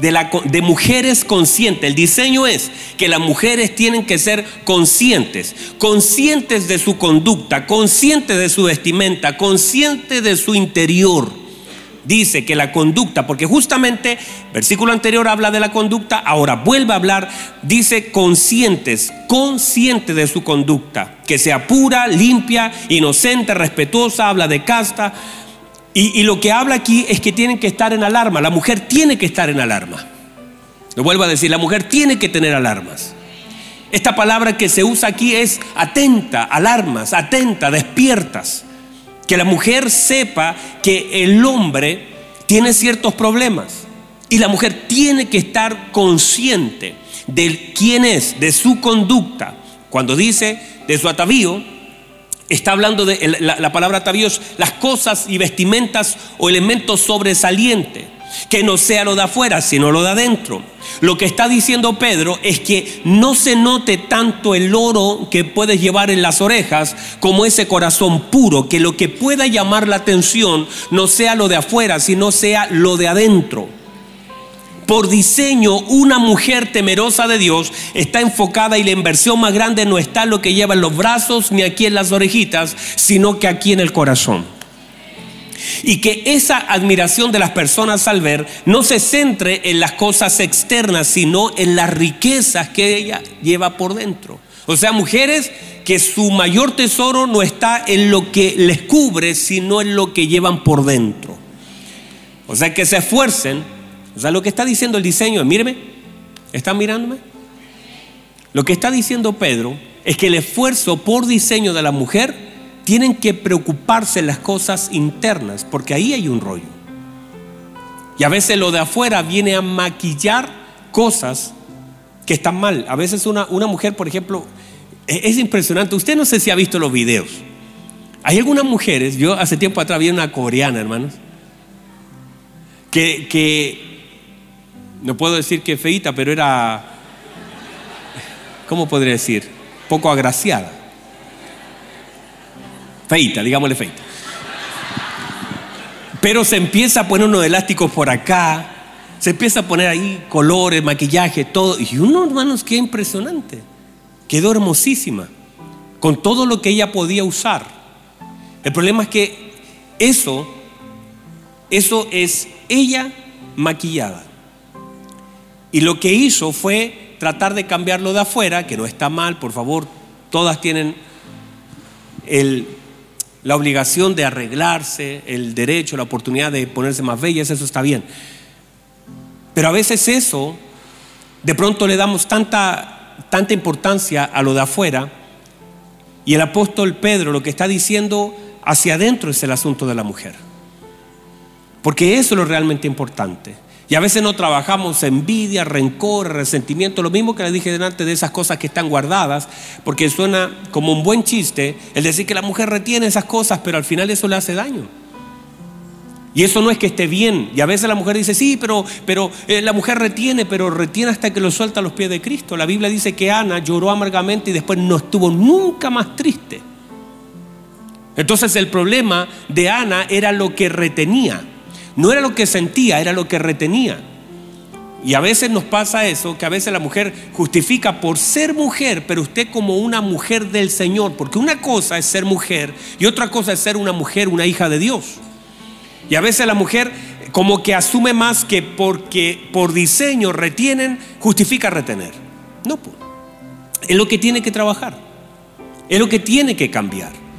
de, mujeres conscientes. El diseño es que las mujeres tienen que ser conscientes, conscientes de su conducta, conscientes de su vestimenta, conscientes de su interior dice que la conducta, porque justamente versículo anterior habla de la conducta, ahora vuelve a hablar, dice conscientes, conscientes de su conducta, que sea pura, limpia, inocente, respetuosa, habla de casta. Y, lo que habla aquí es que tienen que estar en alarma, la mujer tiene que estar en alarma. Lo vuelvo a decir, la mujer tiene que tener alarmas. Esta palabra que se usa aquí es atenta, alarmas, atenta, despiertas que la mujer sepa que el hombre tiene ciertos problemas y la mujer tiene que estar consciente de quién es, de su conducta. Cuando dice de su atavío, está hablando de la, la palabra atavío es las cosas y vestimentas o elementos sobresalientes que no sea lo de afuera, sino lo de adentro. Lo que está diciendo Pedro es que no se note tanto el oro que puedes llevar en las orejas como ese corazón puro, que lo que pueda llamar la atención no sea lo de afuera, sino sea lo de adentro. Por diseño, una mujer temerosa de Dios está enfocada y la inversión más grande no está en lo que lleva en los brazos ni aquí en las orejitas, sino que aquí en el corazón. Y que esa admiración de las personas al ver no se centre en las cosas externas, sino en las riquezas que ella lleva por dentro. O sea, mujeres que su mayor tesoro no está en lo que les cubre, sino en lo que llevan por dentro. O sea, que se esfuercen. O sea, lo que está diciendo el diseño, míreme, ¿están mirándome? Lo que está diciendo Pedro es que el esfuerzo por diseño de la mujer tienen que preocuparse las cosas internas, porque ahí hay un rollo. Y a veces lo de afuera viene a maquillar cosas que están mal. A veces una, una mujer, por ejemplo, es, es, impresionante. Usted no sé si ha visto los videos. Hay algunas mujeres, yo hace tiempo atrás vi una coreana, hermanos, que, que no puedo decir que feita, pero era, ¿cómo podría decir? Poco agraciada feita, digámosle feita. Pero se empieza a poner unos elásticos por acá, se empieza a poner ahí colores, maquillaje, todo. Y uno, hermanos, qué impresionante. Quedó hermosísima, con todo lo que ella podía usar. El problema es que eso, eso es ella maquillada. Y lo que hizo fue tratar de cambiarlo de afuera, que no está mal, por favor, todas tienen la obligación de arreglarse, el derecho, la oportunidad de ponerse más bellas, eso está bien. Pero a veces eso, de pronto le damos tanta, tanta importancia a lo de afuera, y el apóstol Pedro lo que está diciendo hacia adentro es el asunto de la mujer. Porque eso es lo realmente importante. Y a veces no trabajamos envidia, rencor, resentimiento, lo mismo que le dije delante de esas cosas que están guardadas, porque suena como un buen chiste el decir que la mujer retiene esas cosas, pero al final eso le hace daño. Y eso no es que esté bien. Y a veces la mujer dice, sí, pero, pero eh, la mujer retiene, pero retiene hasta que lo suelta a los pies de Cristo. La Biblia dice que Ana lloró amargamente y después no estuvo nunca más triste. Entonces el problema de Ana era lo que retenía. No era lo que sentía, era lo que retenía. Y a veces nos pasa eso, que a veces la mujer justifica por ser mujer, pero usted como una mujer del Señor, porque una cosa es ser mujer y otra cosa es ser una mujer, una hija de Dios. Y a veces la mujer como que asume más que porque por diseño retienen, justifica retener. No, pues. es lo que tiene que trabajar, es lo que tiene que cambiar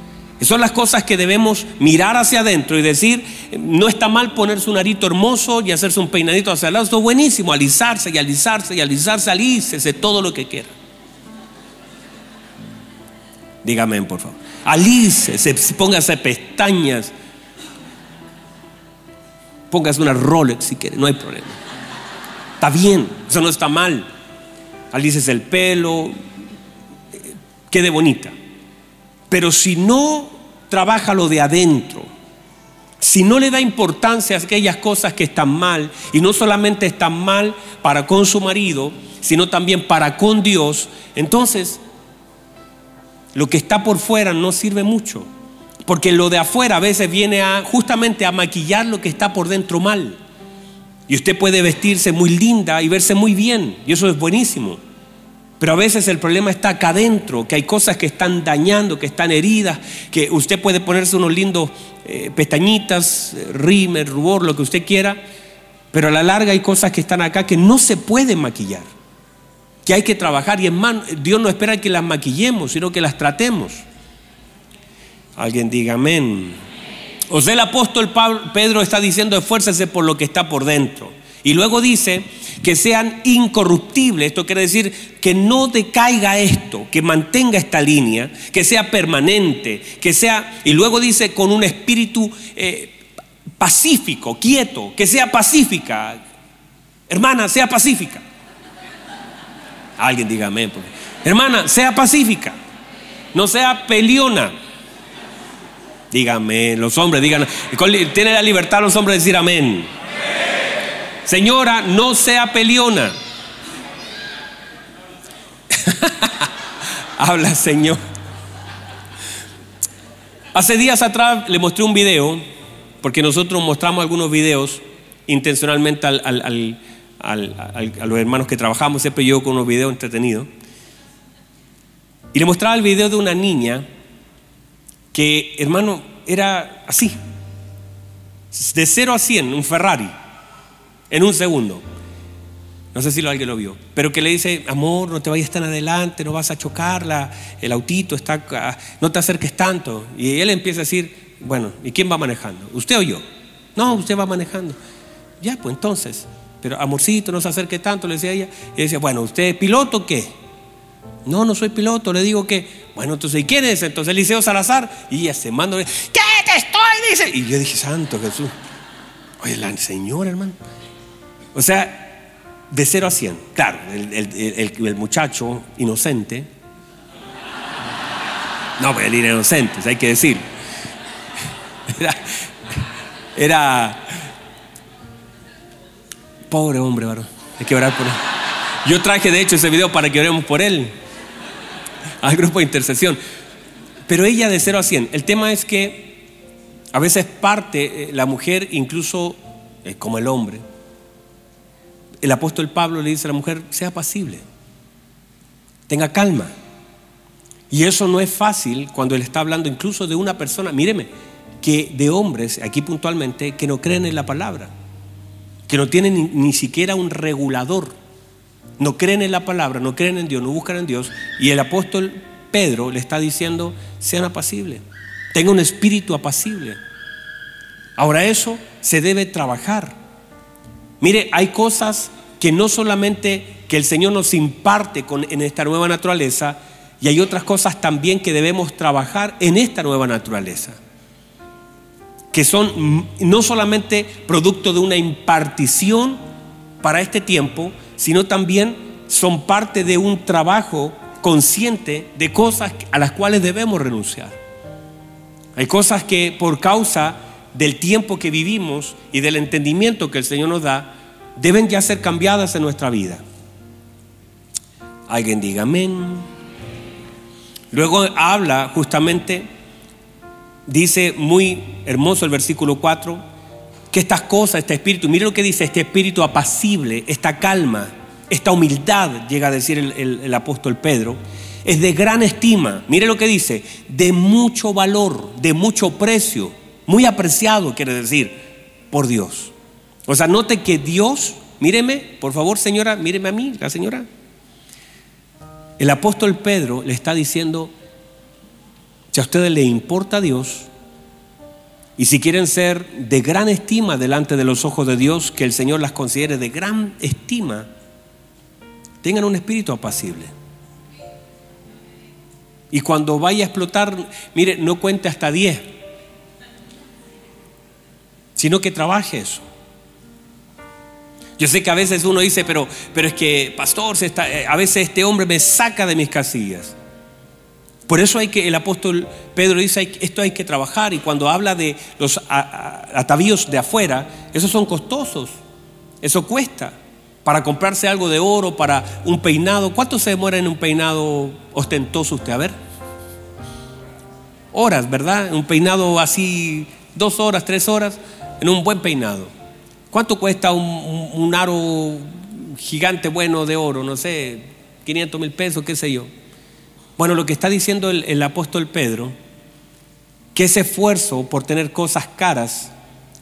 son las cosas que debemos mirar hacia adentro y decir, no está mal ponerse un arito hermoso y hacerse un peinadito hacia el lado, esto es buenísimo, alisarse y alisarse y alisarse, alícese todo lo que quiera. Dígame, por favor. Alícese, póngase pestañas, póngase una Rolex si quiere, no hay problema. Está bien, eso no está mal. Alícese el pelo, quede bonita. Pero si no trabaja lo de adentro, si no le da importancia a aquellas cosas que están mal, y no solamente están mal para con su marido, sino también para con Dios, entonces lo que está por fuera no sirve mucho. Porque lo de afuera a veces viene a justamente a maquillar lo que está por dentro mal. Y usted puede vestirse muy linda y verse muy bien, y eso es buenísimo. Pero a veces el problema está acá adentro, que hay cosas que están dañando, que están heridas, que usted puede ponerse unos lindos eh, pestañitas, rímel, rubor, lo que usted quiera, pero a la larga hay cosas que están acá que no se pueden maquillar, que hay que trabajar y en mano, Dios no espera que las maquillemos, sino que las tratemos. Alguien diga amén. O sea, el apóstol Pedro está diciendo esfuércese por lo que está por dentro. Y luego dice que sean incorruptibles, esto quiere decir que no decaiga esto, que mantenga esta línea, que sea permanente, que sea, y luego dice con un espíritu eh, pacífico, quieto, que sea pacífica. Hermana, sea pacífica. Alguien diga amén. Hermana, sea pacífica, no sea peleona. Dígame, los hombres digan, tiene la libertad los hombres de decir amén. Señora, no sea peleona. Habla, Señor. Hace días atrás le mostré un video, porque nosotros mostramos algunos videos intencionalmente a los hermanos que trabajamos, siempre yo con unos videos entretenidos. Y le mostraba el video de una niña que, hermano, era así. De 0 a 100, un Ferrari, en un segundo. No sé si alguien lo vio, pero que le dice, amor, no te vayas tan adelante, no vas a chocarla, el autito está, no te acerques tanto. Y él empieza a decir, bueno, ¿y quién va manejando? ¿Usted o yo? No, usted va manejando. Ya, pues entonces, pero amorcito, no se acerque tanto, le decía ella. Y decía, bueno, ¿usted es piloto o qué? No, no soy piloto, le digo que, bueno, entonces, ¿y quién es? Entonces Eliseo Salazar, y ella se manda, ¿qué te estoy? Dice. Y yo dije, Santo Jesús. Oye, la señora, hermano. O sea, de 0 a 100. Claro, el, muchacho inocente. No, pero el inocente, hay que decir. Era, era pobre hombre, varón. Hay que orar por él. Yo traje de hecho ese video para que oremos por él al grupo de intercesión. Pero ella de 0 a 100. El tema es que a veces parte eh, la mujer, incluso eh, como el hombre. El apóstol Pablo le dice a la mujer, sea pasible, tenga calma. Y eso no es fácil cuando él está hablando incluso de una persona, míreme, que de hombres, aquí puntualmente, que no creen en la palabra, que no tienen ni siquiera un regulador no creen en la palabra, no creen en Dios, no buscan en Dios. Y el apóstol Pedro le está diciendo, sean apacibles, tenga un espíritu apacible. Ahora eso se debe trabajar. Mire, hay cosas que no solamente que el Señor nos imparte en esta nueva naturaleza, y hay otras cosas también que debemos trabajar en esta nueva naturaleza, que son no solamente producto de una impartición para este tiempo, sino también son parte de un trabajo consciente de cosas a las cuales debemos renunciar. Hay cosas que por causa del tiempo que vivimos y del entendimiento que el Señor nos da, deben ya ser cambiadas en nuestra vida. Alguien diga amén. Luego habla justamente, dice muy hermoso el versículo 4, que estas cosas, este espíritu, mire lo que dice, este espíritu apacible, esta calma, esta humildad, llega a decir el, apóstol Pedro, es de gran estima, mire lo que dice, de mucho valor, de mucho precio, muy apreciado, quiere decir, por Dios. O sea, note que Dios, míreme, por favor señora, míreme a mí, la señora. El apóstol Pedro le está diciendo, si a ustedes le importa a Dios, y si quieren ser de gran estima delante de los ojos de Dios, que el Señor las considere de gran estima, tengan un espíritu apacible. Y cuando vaya a explotar, mire, no cuente hasta 10, sino que trabaje eso. Yo sé que a veces uno dice, pero, pero es que, pastor, eh, a veces este hombre me saca de mis casillas. Por eso hay que, el apóstol Pedro dice, esto hay que trabajar y cuando habla de los atavíos de afuera, esos son costosos, eso cuesta. Para comprarse algo de oro, para un peinado, ¿cuánto se demora en un peinado ostentoso usted? A ver. horas, ¿verdad? Un peinado así, dos horas, tres horas, en un buen peinado. ¿Cuánto cuesta un, aro gigante bueno de oro? No sé, 500 mil pesos, qué sé yo. Bueno, lo que está diciendo el, el apóstol Pedro, que ese esfuerzo por tener cosas caras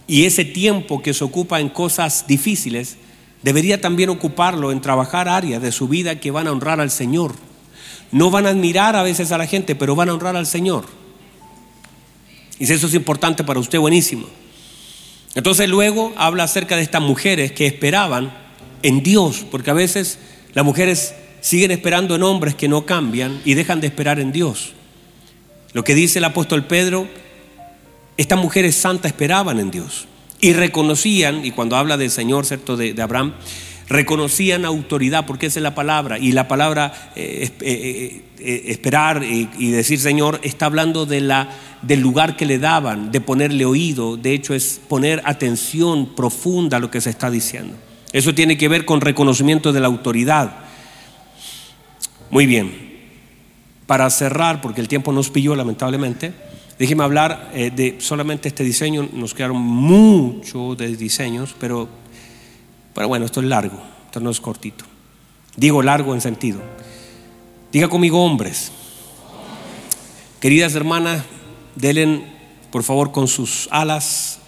y ese tiempo que se ocupa en cosas difíciles, debería también ocuparlo en trabajar áreas de su vida que van a honrar al Señor. No van a admirar a veces a la gente, pero van a honrar al Señor. Y si eso es importante para usted, buenísimo. Entonces luego habla acerca de estas mujeres que esperaban en Dios, porque a veces las mujeres siguen esperando en hombres que no cambian y dejan de esperar en Dios. Lo que dice el apóstol Pedro, estas mujeres santas esperaban en Dios y reconocían, y cuando habla del Señor, ¿cierto?, de, Abraham, reconocían autoridad, porque esa es la palabra, y la palabra eh, eh, eh, esperar y, decir Señor está hablando de la, del lugar que le daban, de ponerle oído, de hecho es poner atención profunda a lo que se está diciendo. Eso tiene que ver con reconocimiento de la autoridad. Muy bien, para cerrar, porque el tiempo nos pilló lamentablemente, déjeme hablar de solamente este diseño. Nos quedaron muchos de diseños, pero, pero bueno, esto es largo, esto no es cortito. Digo largo en sentido. Diga conmigo hombres. Queridas hermanas, denle por favor con sus alas.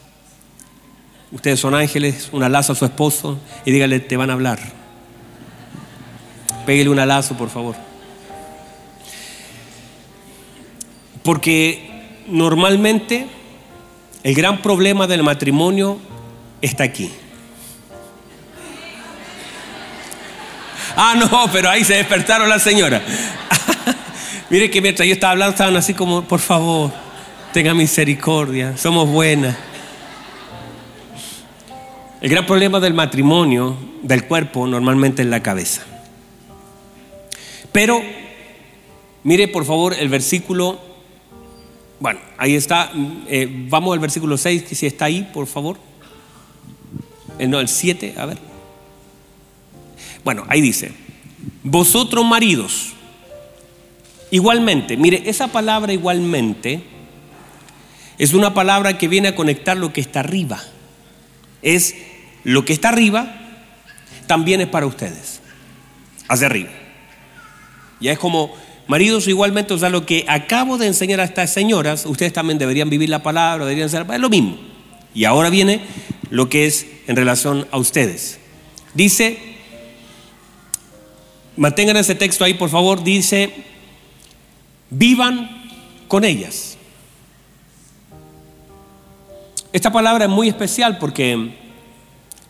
Ustedes son ángeles, una lazo a su esposo y dígale, te van a hablar. Pégale un lazo, por favor. Porque normalmente el gran problema del matrimonio está aquí. Ah, no, pero ahí se despertaron las señoras. Mire que mientras yo estaba hablando estaban así como, por favor, tenga misericordia, somos buenas. El gran problema del matrimonio, del cuerpo, normalmente es la cabeza. Pero, mire por favor el versículo bueno, ahí está. Eh, vamos al versículo 6, que si está ahí, por favor. Eh, no, el 7, a ver. Bueno, ahí dice, vosotros maridos, igualmente, mire, esa palabra igualmente es una palabra que viene a conectar lo que está arriba. Es lo que está arriba, también es para ustedes, hacia arriba. Ya es como Maridos, igualmente, o sea, lo que acabo de enseñar a estas señoras, ustedes también deberían vivir la palabra, deberían ser, es lo mismo. Y ahora viene lo que es en relación a ustedes. Dice, mantengan ese texto ahí, por favor, dice, vivan con ellas. Esta palabra es muy especial porque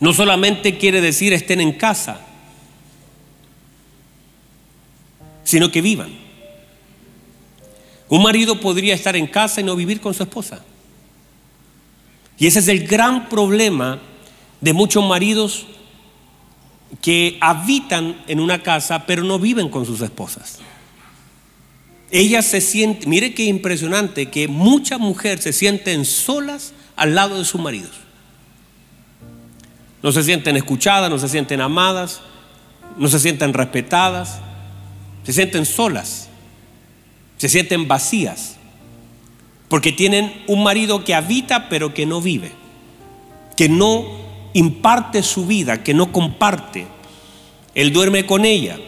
no solamente quiere decir estén en casa, sino que vivan. Un marido podría estar en casa y no vivir con su esposa. Y ese es el gran problema de muchos maridos que habitan en una casa pero no viven con sus esposas. Ellas se sienten, mire qué impresionante, que muchas mujeres se sienten solas al lado de sus maridos. No se sienten escuchadas, no se sienten amadas, no se sienten respetadas, se sienten solas se sienten vacías, porque tienen un marido que habita pero que no vive, que no imparte su vida, que no comparte. Él duerme con ella,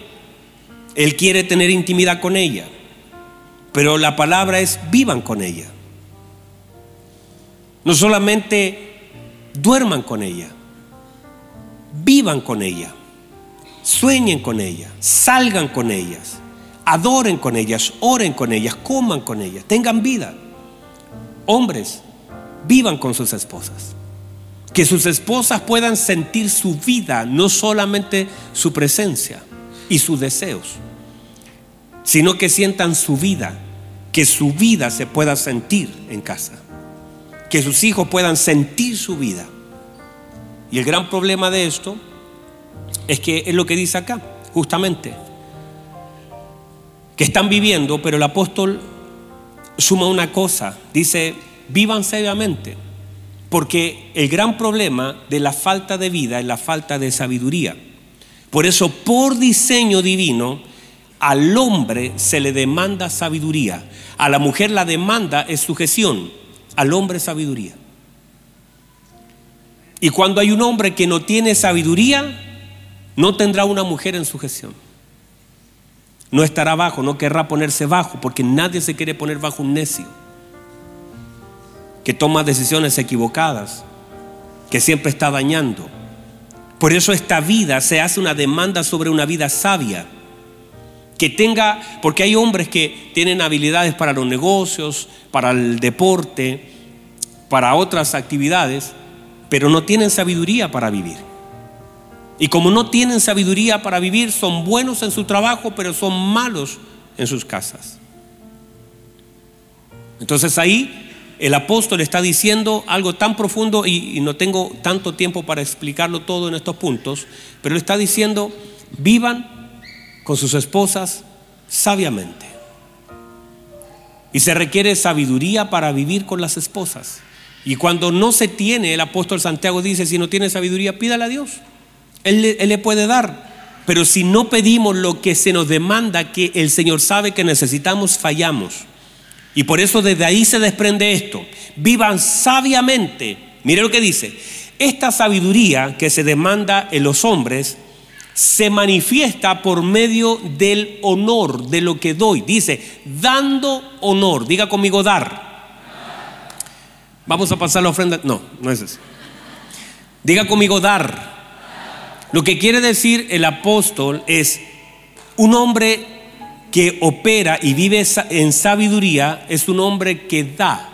él quiere tener intimidad con ella, pero la palabra es vivan con ella. No solamente duerman con ella, vivan con ella, sueñen con ella, salgan con ellas adoren con ellas, oren con ellas, coman con ellas, tengan vida. Hombres, vivan con sus esposas. Que sus esposas puedan sentir su vida, no solamente su presencia y sus deseos, sino que sientan su vida, que su vida se pueda sentir en casa, que sus hijos puedan sentir su vida. Y el gran problema de esto es que es lo que dice acá, justamente, que están viviendo, pero el apóstol suma una cosa, dice, vivan seriamente, porque el gran problema de la falta de vida es la falta de sabiduría. Por eso, por diseño divino, al hombre se le demanda sabiduría, a la mujer la demanda es sujeción, al hombre sabiduría. Y cuando hay un hombre que no tiene sabiduría, no tendrá una mujer en sujeción. No estará bajo, no querrá ponerse bajo, porque nadie se quiere poner bajo un necio, que toma decisiones equivocadas, que siempre está dañando. Por eso esta vida se hace una demanda sobre una vida sabia, que tenga, porque hay hombres que tienen habilidades para los negocios, para el deporte, para otras actividades, pero no tienen sabiduría para vivir. Y como no tienen sabiduría para vivir, son buenos en su trabajo, pero son malos en sus casas. Entonces ahí el apóstol está diciendo algo tan profundo y, no tengo tanto tiempo para explicarlo todo en estos puntos, pero está diciendo, vivan con sus esposas sabiamente. Y se requiere sabiduría para vivir con las esposas. Y cuando no se tiene, el apóstol Santiago dice, si no tiene sabiduría, pídale a Dios. Él, le puede dar. Pero si no pedimos lo que se nos demanda, que el Señor sabe que necesitamos, fallamos. Y por eso desde ahí se desprende esto. Vivan sabiamente. Mire lo que dice. Esta sabiduría que se demanda en los hombres se manifiesta por medio del honor, de lo que doy. Dice, dando honor. Diga conmigo dar. Vamos a pasar la ofrenda. No, no es eso. Diga conmigo dar. Lo que quiere decir el apóstol es un hombre que opera y vive en sabiduría, es un hombre que da.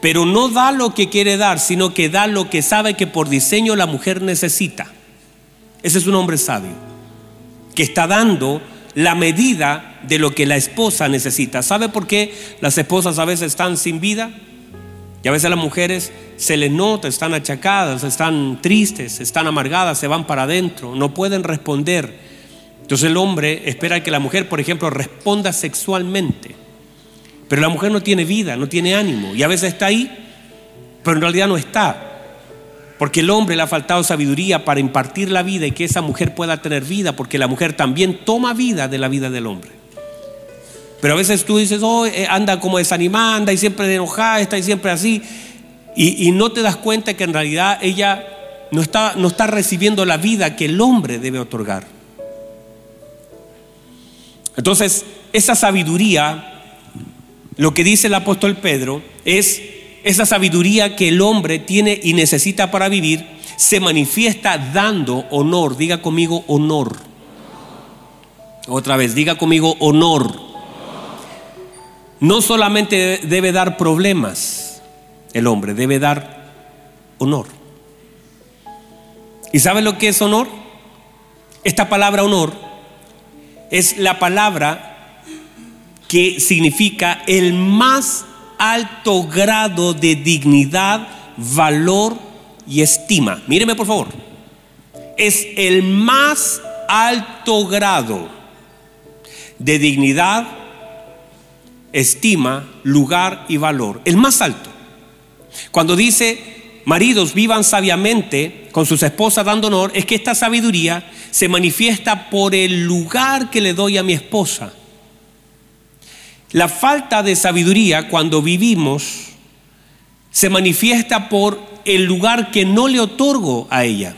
Pero no da lo que quiere dar, sino que da lo que sabe que por diseño la mujer necesita. Ese es un hombre sabio, que está dando la medida de lo que la esposa necesita. ¿Sabe por qué las esposas a veces están sin vida? Y a veces las mujeres se les nota, están achacadas, están tristes, están amargadas, se van para adentro, no pueden responder. Entonces el hombre espera que la mujer, por ejemplo, responda sexualmente. Pero la mujer no tiene vida, no tiene ánimo. Y a veces está ahí, pero en realidad no está. Porque el hombre le ha faltado sabiduría para impartir la vida y que esa mujer pueda tener vida, porque la mujer también toma vida de la vida del hombre. Pero a veces tú dices, oh, eh, anda como desanimada, anda y siempre enojada, está y siempre así. Y, no te das cuenta que en realidad ella no está, no está recibiendo la vida que el hombre debe otorgar. Entonces, esa sabiduría, lo que dice el apóstol Pedro, es esa sabiduría que el hombre tiene y necesita para vivir, se manifiesta dando honor. Diga conmigo honor. Otra vez, diga conmigo honor no solamente debe dar problemas el hombre, debe dar honor. ¿Y sabe lo que es honor? Esta palabra honor es la palabra que significa el más alto grado de dignidad, valor y estima. Míreme por favor. Es el más alto grado de dignidad, estima, lugar y valor, el más alto. Cuando dice, maridos vivan sabiamente con sus esposas dando honor, es que esta sabiduría se manifiesta por el lugar que le doy a mi esposa. La falta de sabiduría cuando vivimos se manifiesta por el lugar que no le otorgo a ella.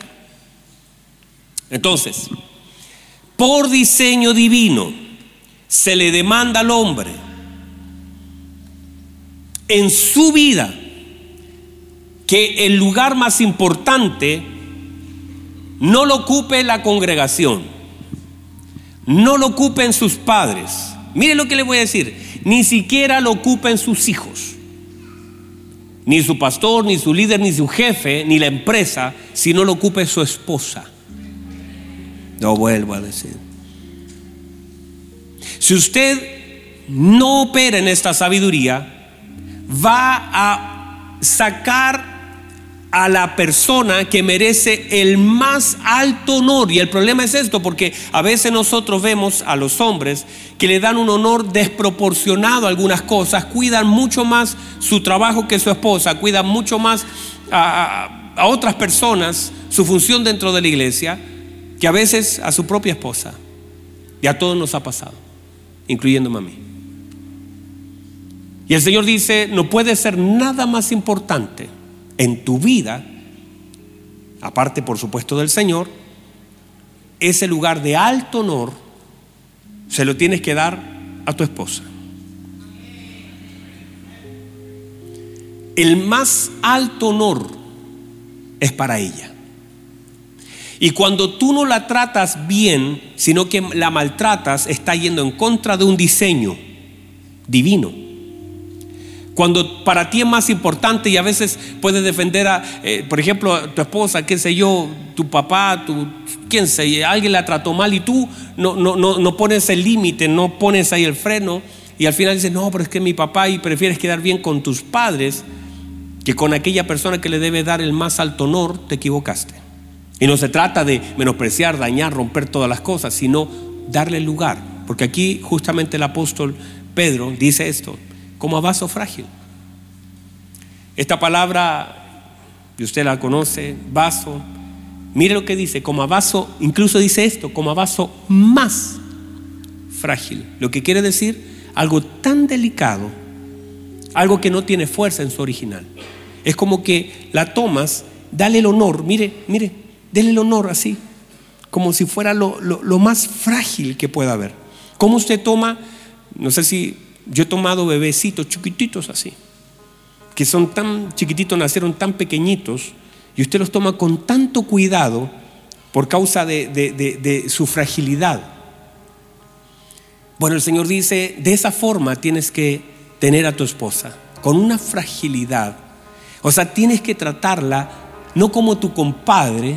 Entonces, por diseño divino se le demanda al hombre en su vida que el lugar más importante no lo ocupe la congregación, no lo ocupen sus padres. Mire lo que le voy a decir, ni siquiera lo ocupen sus hijos, ni su pastor, ni su líder, ni su jefe, ni la empresa, sino lo ocupe su esposa. Lo vuelvo a decir. Si usted no opera en esta sabiduría, va a sacar a la persona que merece el más alto honor. Y el problema es esto, porque a veces nosotros vemos a los hombres que le dan un honor desproporcionado a algunas cosas, cuidan mucho más su trabajo que su esposa, cuidan mucho más a, a otras personas, su función dentro de la iglesia, que a veces a su propia esposa. Y a todos nos ha pasado, incluyéndome a mí. Y el Señor dice, no puede ser nada más importante en tu vida, aparte por supuesto del Señor, ese lugar de alto honor se lo tienes que dar a tu esposa. El más alto honor es para ella. Y cuando tú no la tratas bien, sino que la maltratas, está yendo en contra de un diseño divino. Cuando para ti es más importante y a veces puedes defender a, eh, por ejemplo, a tu esposa, qué sé yo, tu papá, tu, quién sé, alguien la trató mal y tú no, no, no, no pones el límite, no pones ahí el freno y al final dices, no, pero es que mi papá y prefieres quedar bien con tus padres que con aquella persona que le debe dar el más alto honor, te equivocaste. Y no se trata de menospreciar, dañar, romper todas las cosas, sino darle lugar. Porque aquí justamente el apóstol Pedro dice esto, como a vaso frágil. Esta palabra, y usted la conoce, vaso, mire lo que dice, como a vaso, incluso dice esto, como a vaso más frágil. Lo que quiere decir algo tan delicado, algo que no tiene fuerza en su original. Es como que la tomas, dale el honor, mire, mire, dale el honor así, como si fuera lo, más frágil que pueda haber. ¿Cómo usted toma? No sé si yo he tomado bebecitos chiquititos así, que son tan chiquititos, nacieron tan pequeñitos, y usted los toma con tanto cuidado por causa de, su fragilidad. Bueno, el Señor dice, de esa forma tienes que tener a tu esposa, con una fragilidad o sea, tienes que tratarla no como tu compadre,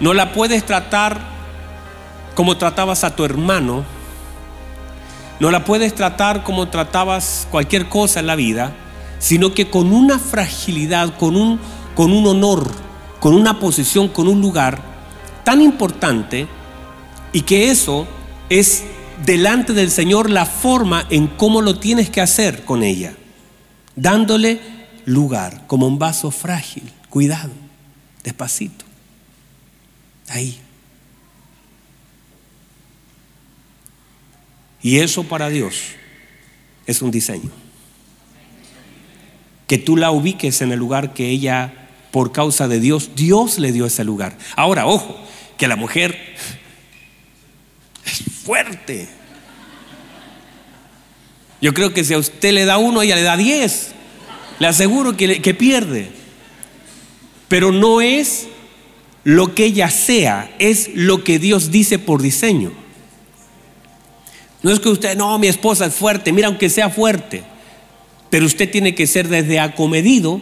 no la puedes tratar como tratabas a tu hermano, no la puedes tratar como tratabas cualquier cosa en la vida, sino que con una fragilidad, con un, con un honor, con una posición, con un lugar tan importante y que eso es delante del Señor la forma en cómo lo tienes que hacer con ella, dándole lugar, como un vaso frágil, cuidado, despacito, ahí. Y eso para Dios es un diseño. Que tú la ubiques en el lugar que ella, por causa de Dios, Dios le dio ese lugar. Ahora, ojo, que la mujer fuerte. Yo creo que si a usted le da uno, ella le da diez. Le aseguro que, que pierde. Pero no es lo que ella sea, es lo que Dios dice por diseño. No es que usted, no, mi esposa es fuerte, mira, aunque sea fuerte, pero usted tiene que ser desde acomedido,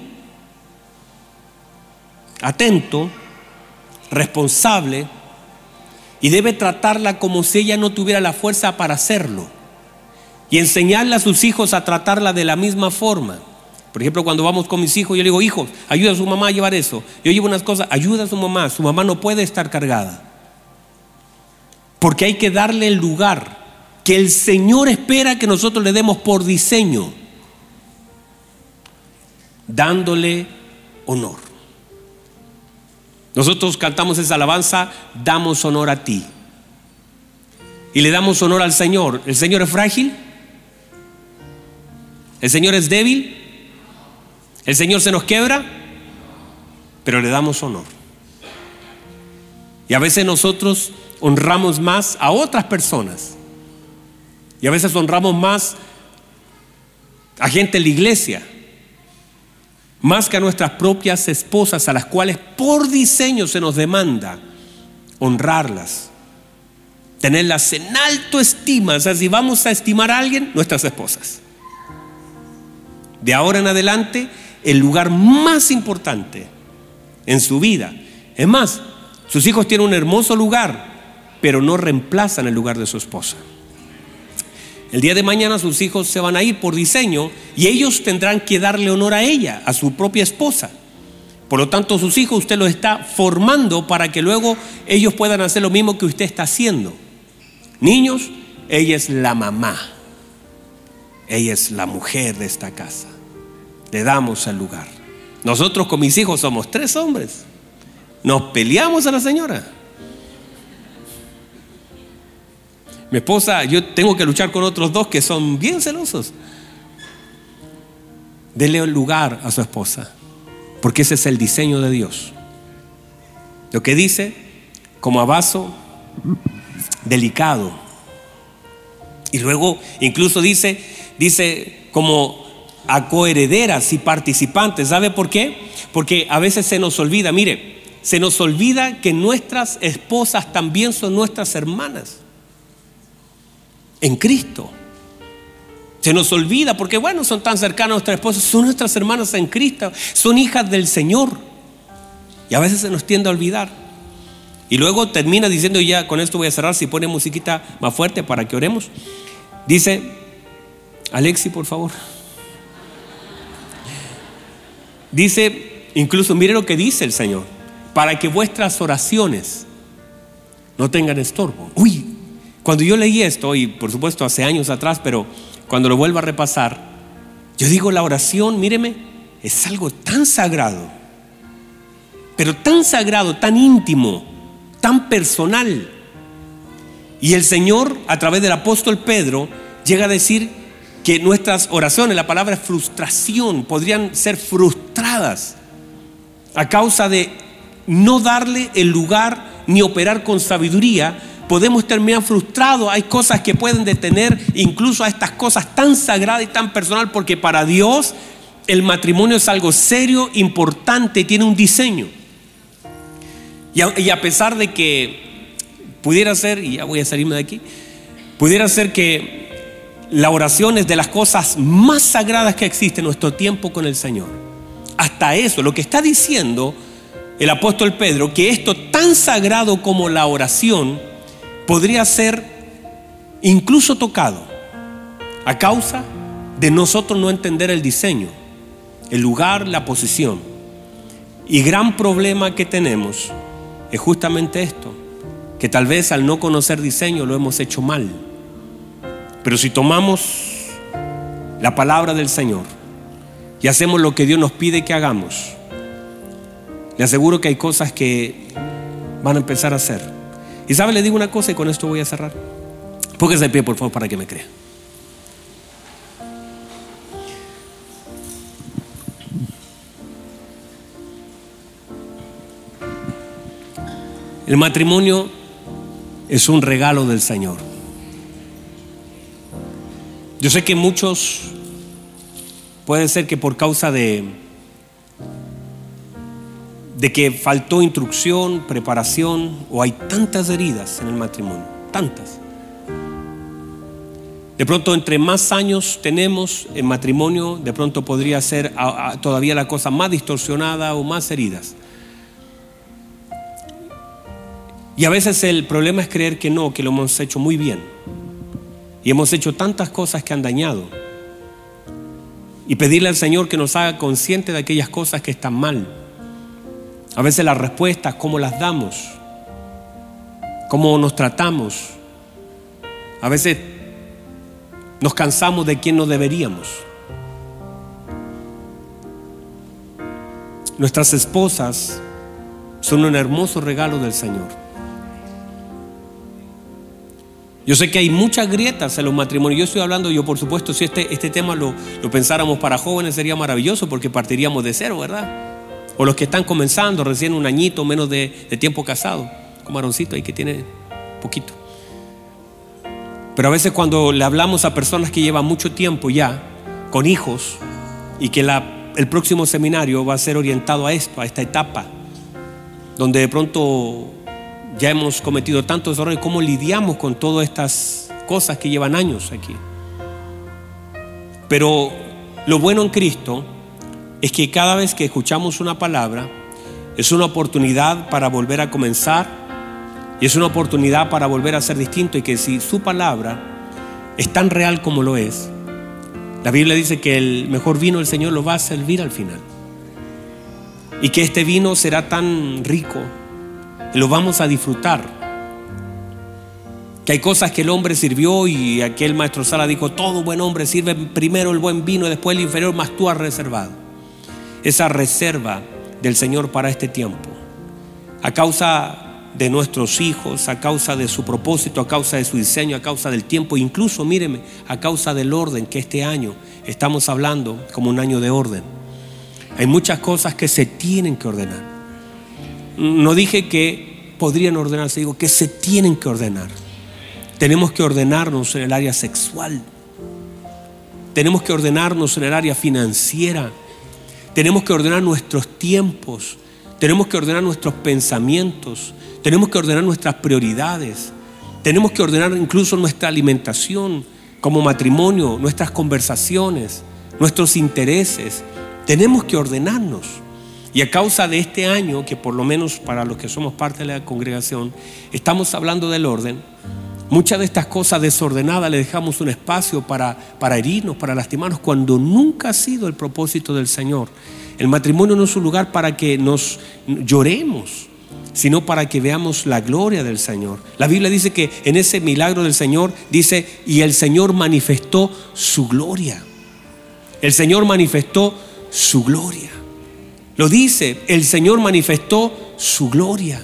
atento, responsable, y debe tratarla como si ella no tuviera la fuerza para hacerlo. Y enseñarle a sus hijos a tratarla de la misma forma. Por ejemplo, cuando vamos con mis hijos, yo le digo, hijos, ayuda a su mamá a llevar eso. Yo llevo unas cosas, ayuda a su mamá. Su mamá no puede estar cargada. Porque hay que darle el lugar que el Señor espera que nosotros le demos por diseño. Dándole honor. Nosotros cantamos esa alabanza, damos honor a ti. Y le damos honor al Señor. ¿El Señor es frágil? ¿El Señor es débil? ¿El Señor se nos quebra? Pero le damos honor. Y a veces nosotros honramos más a otras personas. Y a veces honramos más a gente en la iglesia más que a nuestras propias esposas, a las cuales por diseño se nos demanda honrarlas, tenerlas en alto estima. O sea, si vamos a estimar a alguien, nuestras esposas. De ahora en adelante, el lugar más importante en su vida. Es más, sus hijos tienen un hermoso lugar, pero no reemplazan el lugar de su esposa. El día de mañana sus hijos se van a ir por diseño y ellos tendrán que darle honor a ella, a su propia esposa. Por lo tanto, sus hijos usted los está formando para que luego ellos puedan hacer lo mismo que usted está haciendo. Niños, ella es la mamá. Ella es la mujer de esta casa. Le damos el lugar. Nosotros con mis hijos somos tres hombres nos peleamos a la señora. Mi esposa, yo tengo que luchar con otros dos que son bien celosos. Dele lugar a su esposa, porque ese es el diseño de Dios. Lo que dice, como a vaso delicado. Y luego incluso dice, dice como a coherederas y participantes. ¿Sabe por qué? Porque a veces se nos olvida, mire, se nos olvida que nuestras esposas también son nuestras hermanas en Cristo. Se nos olvida porque, bueno, son tan cercanas a nuestras esposas, son nuestras hermanas en Cristo, son hijas del Señor. Y a veces se nos tiende a olvidar. Y luego termina diciendo, ya con esto voy a cerrar, si pone musiquita más fuerte para que oremos. Dice, Alexi, por favor. Dice, incluso mire lo que dice el Señor, para que vuestras oraciones no tengan estorbo. Uy, cuando yo leí esto, y por supuesto hace años atrás, pero cuando lo vuelvo a repasar, yo digo, la oración, míreme, es algo tan sagrado, pero tan sagrado, tan íntimo, tan personal. Y el Señor, a través del apóstol Pedro, llega a decir que nuestras oraciones, la palabra frustración, podrían ser frustradas a causa de no darle el lugar ni operar con sabiduría podemos terminar frustrados. Hay cosas que pueden detener incluso a estas cosas tan sagradas y tan personal, porque para Dios el matrimonio es algo serio, importante, tiene un diseño. Y a, y a pesar de que pudiera ser, y ya voy a salirme de aquí, pudiera ser que la oración es de las cosas más sagradas que existe en nuestro tiempo con el Señor. Hasta eso, lo que está diciendo el apóstol Pedro, que esto tan sagrado como la oración, podría ser incluso tocado a causa de nosotros no entender el diseño, el lugar, la posición. Y gran problema que tenemos es justamente esto, que tal vez al no conocer diseño lo hemos hecho mal. Pero si tomamos la palabra del Señor y hacemos lo que Dios nos pide que hagamos, le aseguro que hay cosas que van a empezar a hacer y sabe, le digo una cosa y con esto voy a cerrar. Póngase de pie, por favor, para que me crea. El matrimonio es un regalo del Señor. Yo sé que muchos, puede ser que por causa de de que faltó instrucción, preparación o hay tantas heridas en el matrimonio, tantas. De pronto, entre más años tenemos en matrimonio, de pronto podría ser todavía la cosa más distorsionada o más heridas. Y a veces el problema es creer que no, que lo hemos hecho muy bien. Y hemos hecho tantas cosas que han dañado. Y pedirle al Señor que nos haga consciente de aquellas cosas que están mal a veces las respuestas, cómo las damos, cómo nos tratamos. A veces nos cansamos de quien no deberíamos. Nuestras esposas son un hermoso regalo del Señor. Yo sé que hay muchas grietas en los matrimonios. Yo estoy hablando, yo por supuesto, si este, este tema lo, lo pensáramos para jóvenes sería maravilloso porque partiríamos de cero, ¿verdad? O los que están comenzando recién un añito menos de, tiempo casado, como Aroncito ahí que tiene poquito. Pero a veces cuando le hablamos a personas que llevan mucho tiempo ya, con hijos, y que el próximo seminario va a ser orientado a esto, a esta etapa, donde de pronto ya hemos cometido tantos errores, ¿cómo lidiamos con todas estas cosas que llevan años aquí? Pero lo bueno en Cristo es que cada vez que escuchamos una palabra, es una oportunidad para volver a comenzar y es una oportunidad para volver a ser distinto y que si su palabra es tan real como lo es, la Biblia dice que el mejor vino el Señor lo va a servir al final. Y que este vino será tan rico, y lo vamos a disfrutar. Que hay cosas que el hombre sirvió y aquel maestro Sala dijo, todo buen hombre sirve primero el buen vino después el inferior, más tú has reservado esa reserva del Señor para este tiempo. a causa de nuestros hijos, a causa de su propósito, a causa de su diseño, a causa del tiempo, incluso, míreme, a causa del orden que este año estamos hablando como un año de orden. Hay muchas cosas que se tienen que ordenar. No dije que podrían ordenarse, digo que se tienen que ordenar. Tenemos que ordenarnos en el área sexual. Tenemos que ordenarnos en el área financiera. Tenemos que ordenar nuestros tiempos. Tenemos que ordenar nuestros pensamientos. Tenemos que ordenar nuestras prioridades. Tenemos que ordenar incluso nuestra alimentación como matrimonio, nuestras conversaciones, nuestros intereses, tenemos que ordenarnos. Y a causa de este año, que por lo menos para los que somos parte de la congregación, estamos hablando del orden, muchas de estas cosas desordenadas le dejamos un espacio para, para herirnos, para lastimarnos, cuando nunca ha sido el propósito del Señor. El matrimonio no es un lugar para que nos lloremos, sino para que veamos la gloria del Señor. La Biblia dice que en ese milagro del Señor dice, y el Señor manifestó su gloria. El Señor manifestó su gloria. Lo dice, el Señor manifestó su gloria.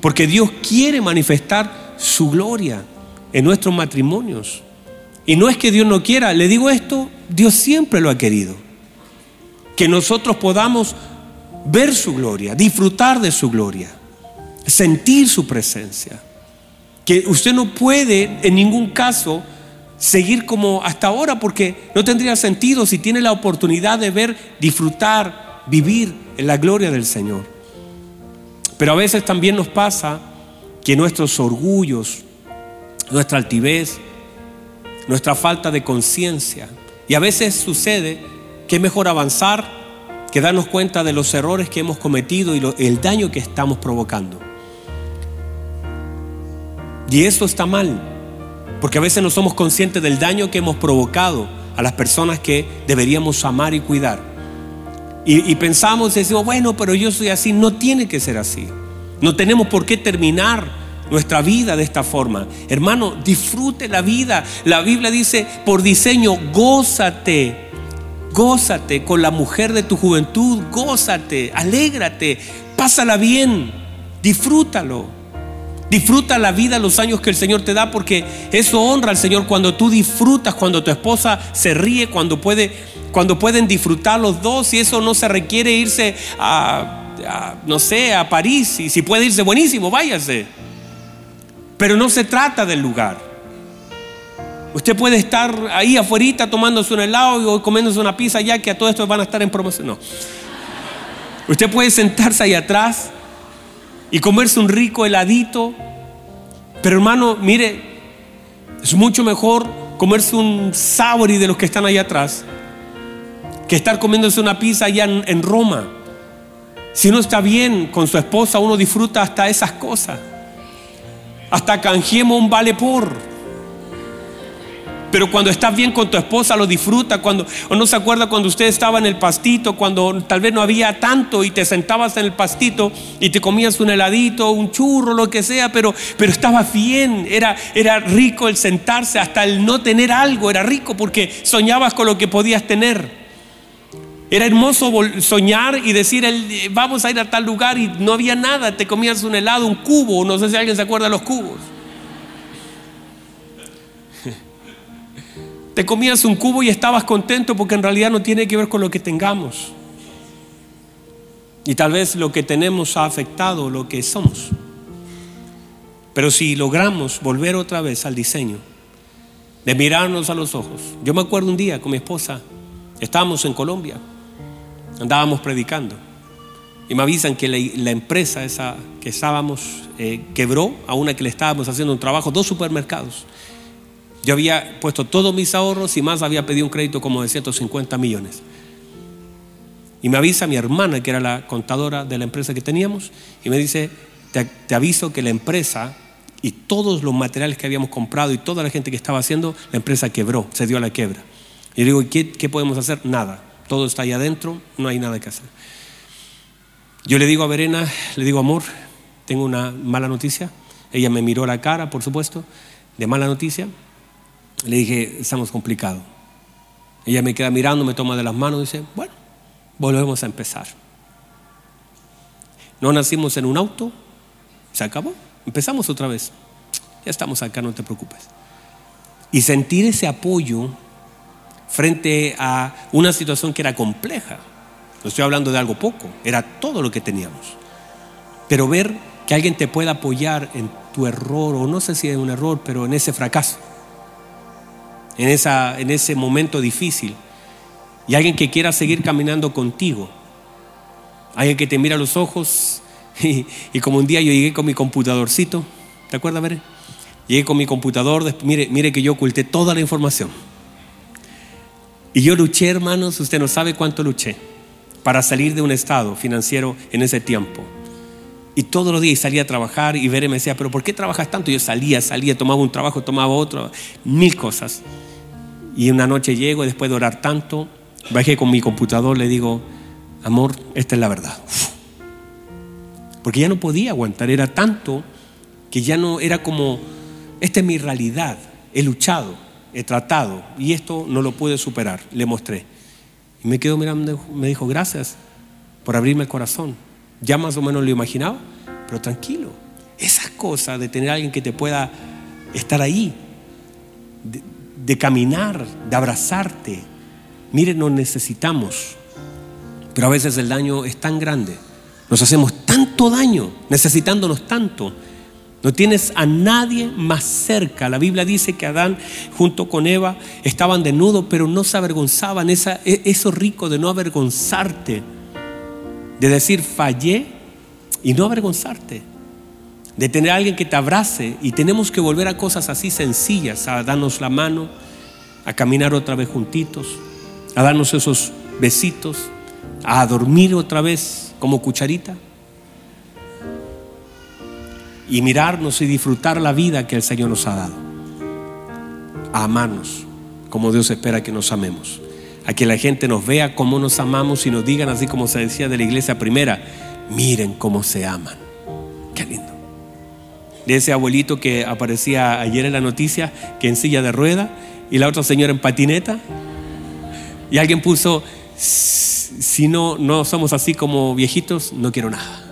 Porque Dios quiere manifestar su gloria en nuestros matrimonios. Y no es que Dios no quiera, le digo esto, Dios siempre lo ha querido. Que nosotros podamos ver su gloria, disfrutar de su gloria, sentir su presencia. Que usted no puede en ningún caso seguir como hasta ahora porque no tendría sentido si tiene la oportunidad de ver, disfrutar, vivir en la gloria del Señor. Pero a veces también nos pasa que nuestros orgullos, nuestra altivez, nuestra falta de conciencia, y a veces sucede que es mejor avanzar que darnos cuenta de los errores que hemos cometido y el daño que estamos provocando. Y eso está mal. Porque a veces no somos conscientes del daño que hemos provocado a las personas que deberíamos amar y cuidar. Y, pensamos y decimos, bueno, pero yo soy así. No tiene que ser así. No tenemos por qué terminar nuestra vida de esta forma. Hermano, disfrute la vida. La Biblia dice, por diseño, gózate. Gózate con la mujer de tu juventud. Gózate, alégrate, pásala bien, disfrútalo. Disfruta la vida, los años que el Señor te da, porque eso honra al Señor cuando tú disfrutas, cuando tu esposa se ríe, cuando, cuando pueden disfrutar los dos, y eso no se requiere irse a, no sé, a París, y si puede irse, buenísimo, váyase. Pero no se trata del lugar. Usted puede estar ahí afuera tomándose un helado o comiéndose una pizza ya que a todo esto van a estar en promoción. No. Usted puede sentarse ahí atrás y comerse un rico heladito. Pero hermano, mire, es mucho mejor comerse un sabori de los que están ahí atrás que estar comiéndose una pizza allá en, Roma. Si uno está bien con su esposa, uno disfruta hasta esas cosas. Hasta canjeemos un vale por. Pero cuando estás bien con tu esposa lo disfruta, cuando o no se acuerda cuando usted estaba en el pastito, cuando tal vez no había tanto y te sentabas en el pastito y te comías un heladito, un churro, lo que sea, pero pero estabas bien, era era rico el sentarse, hasta el no tener algo era rico porque soñabas con lo que podías tener. Era hermoso soñar y decir, vamos a ir a tal lugar y no había nada, te comías un helado, un cubo, no sé si alguien se acuerda de los cubos. Te comías un cubo y estabas contento porque en realidad no tiene que ver con lo que tengamos. Y tal vez lo que tenemos ha afectado lo que somos. Pero si logramos volver otra vez al diseño, de mirarnos a los ojos. Yo me acuerdo un día con mi esposa, estábamos en Colombia, andábamos predicando. Y me avisan que la, empresa esa que estábamos eh, quebró a una que le estábamos haciendo un trabajo, dos supermercados. Yo había puesto todos mis ahorros y más había pedido un crédito como de 150 millones. Y me avisa mi hermana, que era la contadora de la empresa que teníamos, y me dice, te, aviso que la empresa y todos los materiales que habíamos comprado y toda la gente que estaba haciendo, la empresa quebró, se dio a la quiebra. Y yo digo, ¿qué, qué podemos hacer? Nada. Todo está ahí adentro, no hay nada que hacer. Yo le digo a Verena, le digo, amor, tengo una mala noticia. Ella me miró la cara, por supuesto, de mala noticia. Le dije, estamos complicados. Ella me queda mirando, me toma de las manos y dice, bueno, volvemos a empezar. No nacimos en un auto, se acabó. Empezamos otra vez. Ya estamos acá, no te preocupes. Y sentir ese apoyo frente a una situación que era compleja. No estoy hablando de algo poco, era todo lo que teníamos. Pero ver que alguien te pueda apoyar en tu error, o no sé si es un error, pero en ese fracaso, en, esa, en ese momento difícil, y alguien que quiera seguir caminando contigo, alguien que te mira a los ojos, y, como un día yo llegué con mi computadorcito, ¿te acuerdas, Veré? Llegué con mi computador, mire, mire que yo oculté toda la información. Y yo luché, hermanos, usted no sabe cuánto luché para salir de un estado financiero en ese tiempo. Y todos los días salía a trabajar y Veré me decía, pero ¿por qué trabajas tanto? Yo salía, salía, tomaba un trabajo, tomaba otro, mil cosas. Y una noche llego, después de orar tanto, bajé con mi computador, le digo, amor, esta es la verdad. Porque ya no podía aguantar, era tanto que ya no era como, esta es mi realidad, he luchado, he tratado y esto no lo pude superar, le mostré. Y me quedó mirando, me dijo, gracias por abrirme el corazón. Ya más o menos lo imaginaba, pero tranquilo. Esas cosas de tener a alguien que te pueda estar ahí, de, caminar, de abrazarte. Miren, nos necesitamos. Pero a veces el daño es tan grande. Nos hacemos tanto daño, necesitándonos tanto. No tienes a nadie más cerca. La Biblia dice que Adán junto con Eva estaban desnudos, pero no se avergonzaban. Esa, e, eso rico de no avergonzarte, de decir fallé y no avergonzarte, de tener a alguien que te abrace. Y tenemos que volver a cosas así sencillas, a darnos la mano, a caminar otra vez juntitos, a darnos esos besitos, a dormir otra vez como cucharita y mirarnos y disfrutar la vida que el Señor nos ha dado. A amarnos como Dios espera que nos amemos. A que la gente nos vea cómo nos amamos y nos digan así como se decía de la iglesia primera, miren cómo se aman. Qué lindo. De ese abuelito que aparecía ayer en la noticia, que en silla de rueda, y la otra señora en patineta. Y alguien puso, si no, no somos así como viejitos, no quiero nada.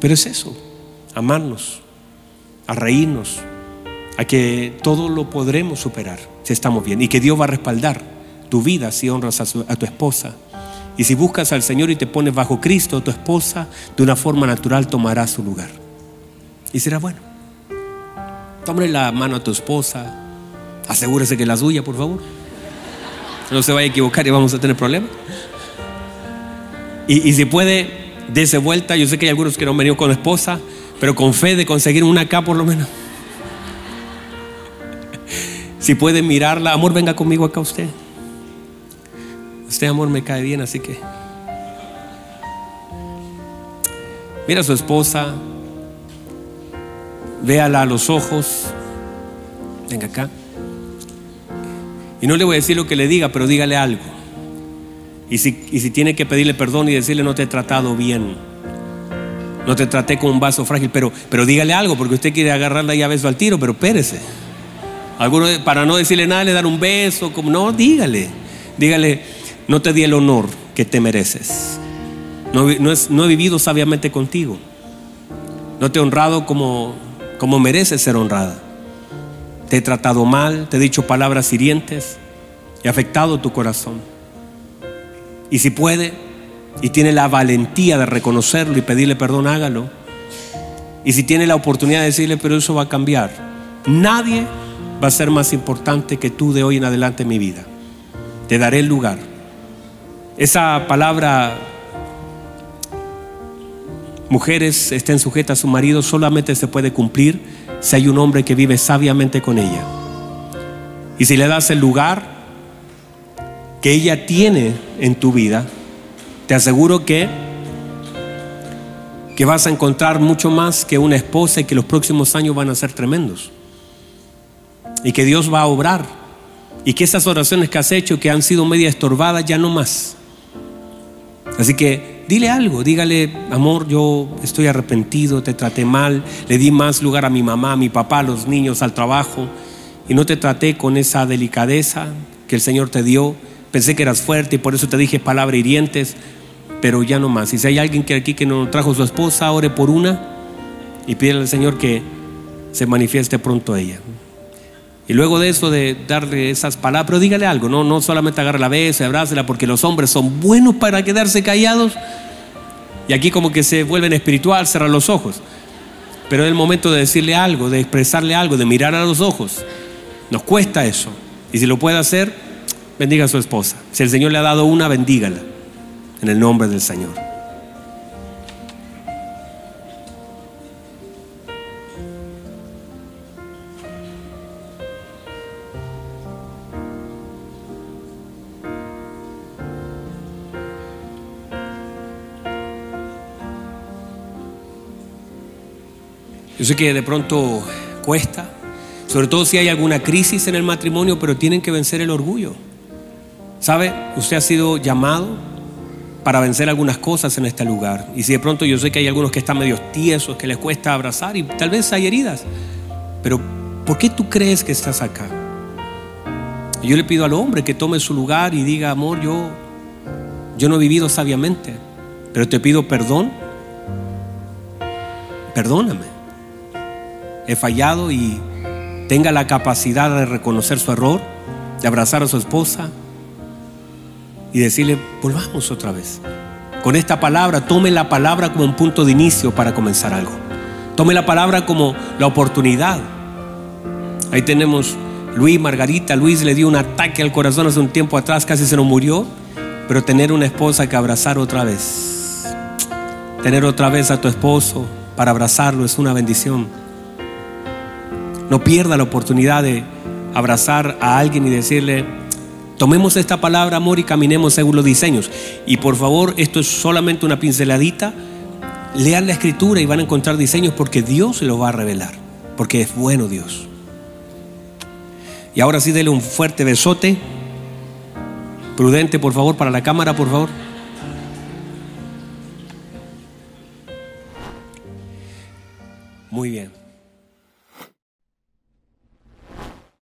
Pero es eso, amarnos, a reírnos, a que todo lo podremos superar si estamos bien y que Dios va a respaldar tu vida si honras a, tu esposa. Y si buscas al Señor y te pones bajo Cristo, tu esposa de una forma natural tomará su lugar. Y será bueno. Tómale la mano a tu esposa, asegúrese que la suya, por favor. No se vaya a equivocar y vamos a tener problemas. Y si puede, esa vuelta. Yo sé que hay algunos que no han venido con esposa, pero con fe de conseguir una acá por lo menos. Si puede mirarla, amor, venga conmigo acá usted. Usted, amor, me cae bien, así que. Mira a su esposa, véala a los ojos. Venga acá. Y no le voy a decir lo que le diga, pero dígale algo. Y si, tiene que pedirle perdón y decirle no te he tratado bien, no te traté con un vaso frágil, pero, pero dígale algo, porque usted quiere agarrarla ya beso al tiro, pero pérese. Algunos, para no decirle nada, le dan un beso, como no, dígale, dígale, no te di el honor que te mereces. No, no, he vivido sabiamente contigo. No te he honrado como, como mereces ser honrada. Te he tratado mal, te he dicho palabras hirientes, he afectado tu corazón. Y si puede y tiene la valentía de reconocerlo y pedirle perdón, hágalo. Y si tiene la oportunidad de decirle, pero eso va a cambiar, nadie va a ser más importante que tú de hoy en adelante en mi vida. Te daré el lugar. Esa palabra, mujeres estén sujetas a su marido, solamente se puede cumplir si hay un hombre que vive sabiamente con ella. Y si le das el lugar, que ella tiene en tu vida, te aseguro que que vas a encontrar mucho más que una esposa y que los próximos años van a ser tremendos. Y que Dios va a obrar. Y que esas oraciones que has hecho que han sido media estorbadas ya no más. Así que dile algo, dígale, amor, yo estoy arrepentido, te traté mal, le di más lugar a mi mamá, a mi papá, a los niños, al trabajo, y no te traté con esa delicadeza que el Señor te dio Pensé que eras fuerte y por eso te dije palabras hirientes. pero ya no más. Y si hay alguien que aquí que no trajo su esposa, ore por una y pídele al Señor que se manifieste pronto a ella. Y luego de eso, de darle esas palabras, pero dígale algo, no, no solamente agarre la beso y abrázela, porque los hombres son buenos para quedarse callados. Y aquí como que se vuelven espiritual, cerrar los ojos. Pero es el momento de decirle algo, de expresarle algo, de mirar a los ojos. Nos cuesta eso. Y si lo puede hacer, bendiga a su esposa. Si el Señor le ha dado una, bendígala. En el nombre del Señor. Yo sé que de pronto cuesta, sobre todo si hay alguna crisis en el matrimonio, pero tienen que vencer el orgullo. ¿Sabe? Usted ha sido llamado para vencer algunas cosas en este lugar. Y si de pronto yo sé que hay algunos que están medio tiesos, que les cuesta abrazar y tal vez hay heridas, pero ¿por qué tú crees que estás acá? Yo le pido al hombre que tome su lugar y diga, amor, yo, yo no he vivido sabiamente, pero te pido perdón. Perdóname he fallado y tenga la capacidad de reconocer su error, de abrazar a su esposa y decirle, volvamos otra vez. Con esta palabra, tome la palabra como un punto de inicio para comenzar algo. Tome la palabra como la oportunidad. Ahí tenemos Luis, Margarita. Luis le dio un ataque al corazón hace un tiempo atrás, casi se nos murió. Pero tener una esposa que abrazar otra vez. Tener otra vez a tu esposo para abrazarlo es una bendición. No pierda la oportunidad de abrazar a alguien y decirle, tomemos esta palabra amor y caminemos según los diseños. Y por favor, esto es solamente una pinceladita. Lean la escritura y van a encontrar diseños porque Dios se los va a revelar, porque es bueno Dios. Y ahora sí, dele un fuerte besote. Prudente, por favor, para la cámara, por favor. Muy bien.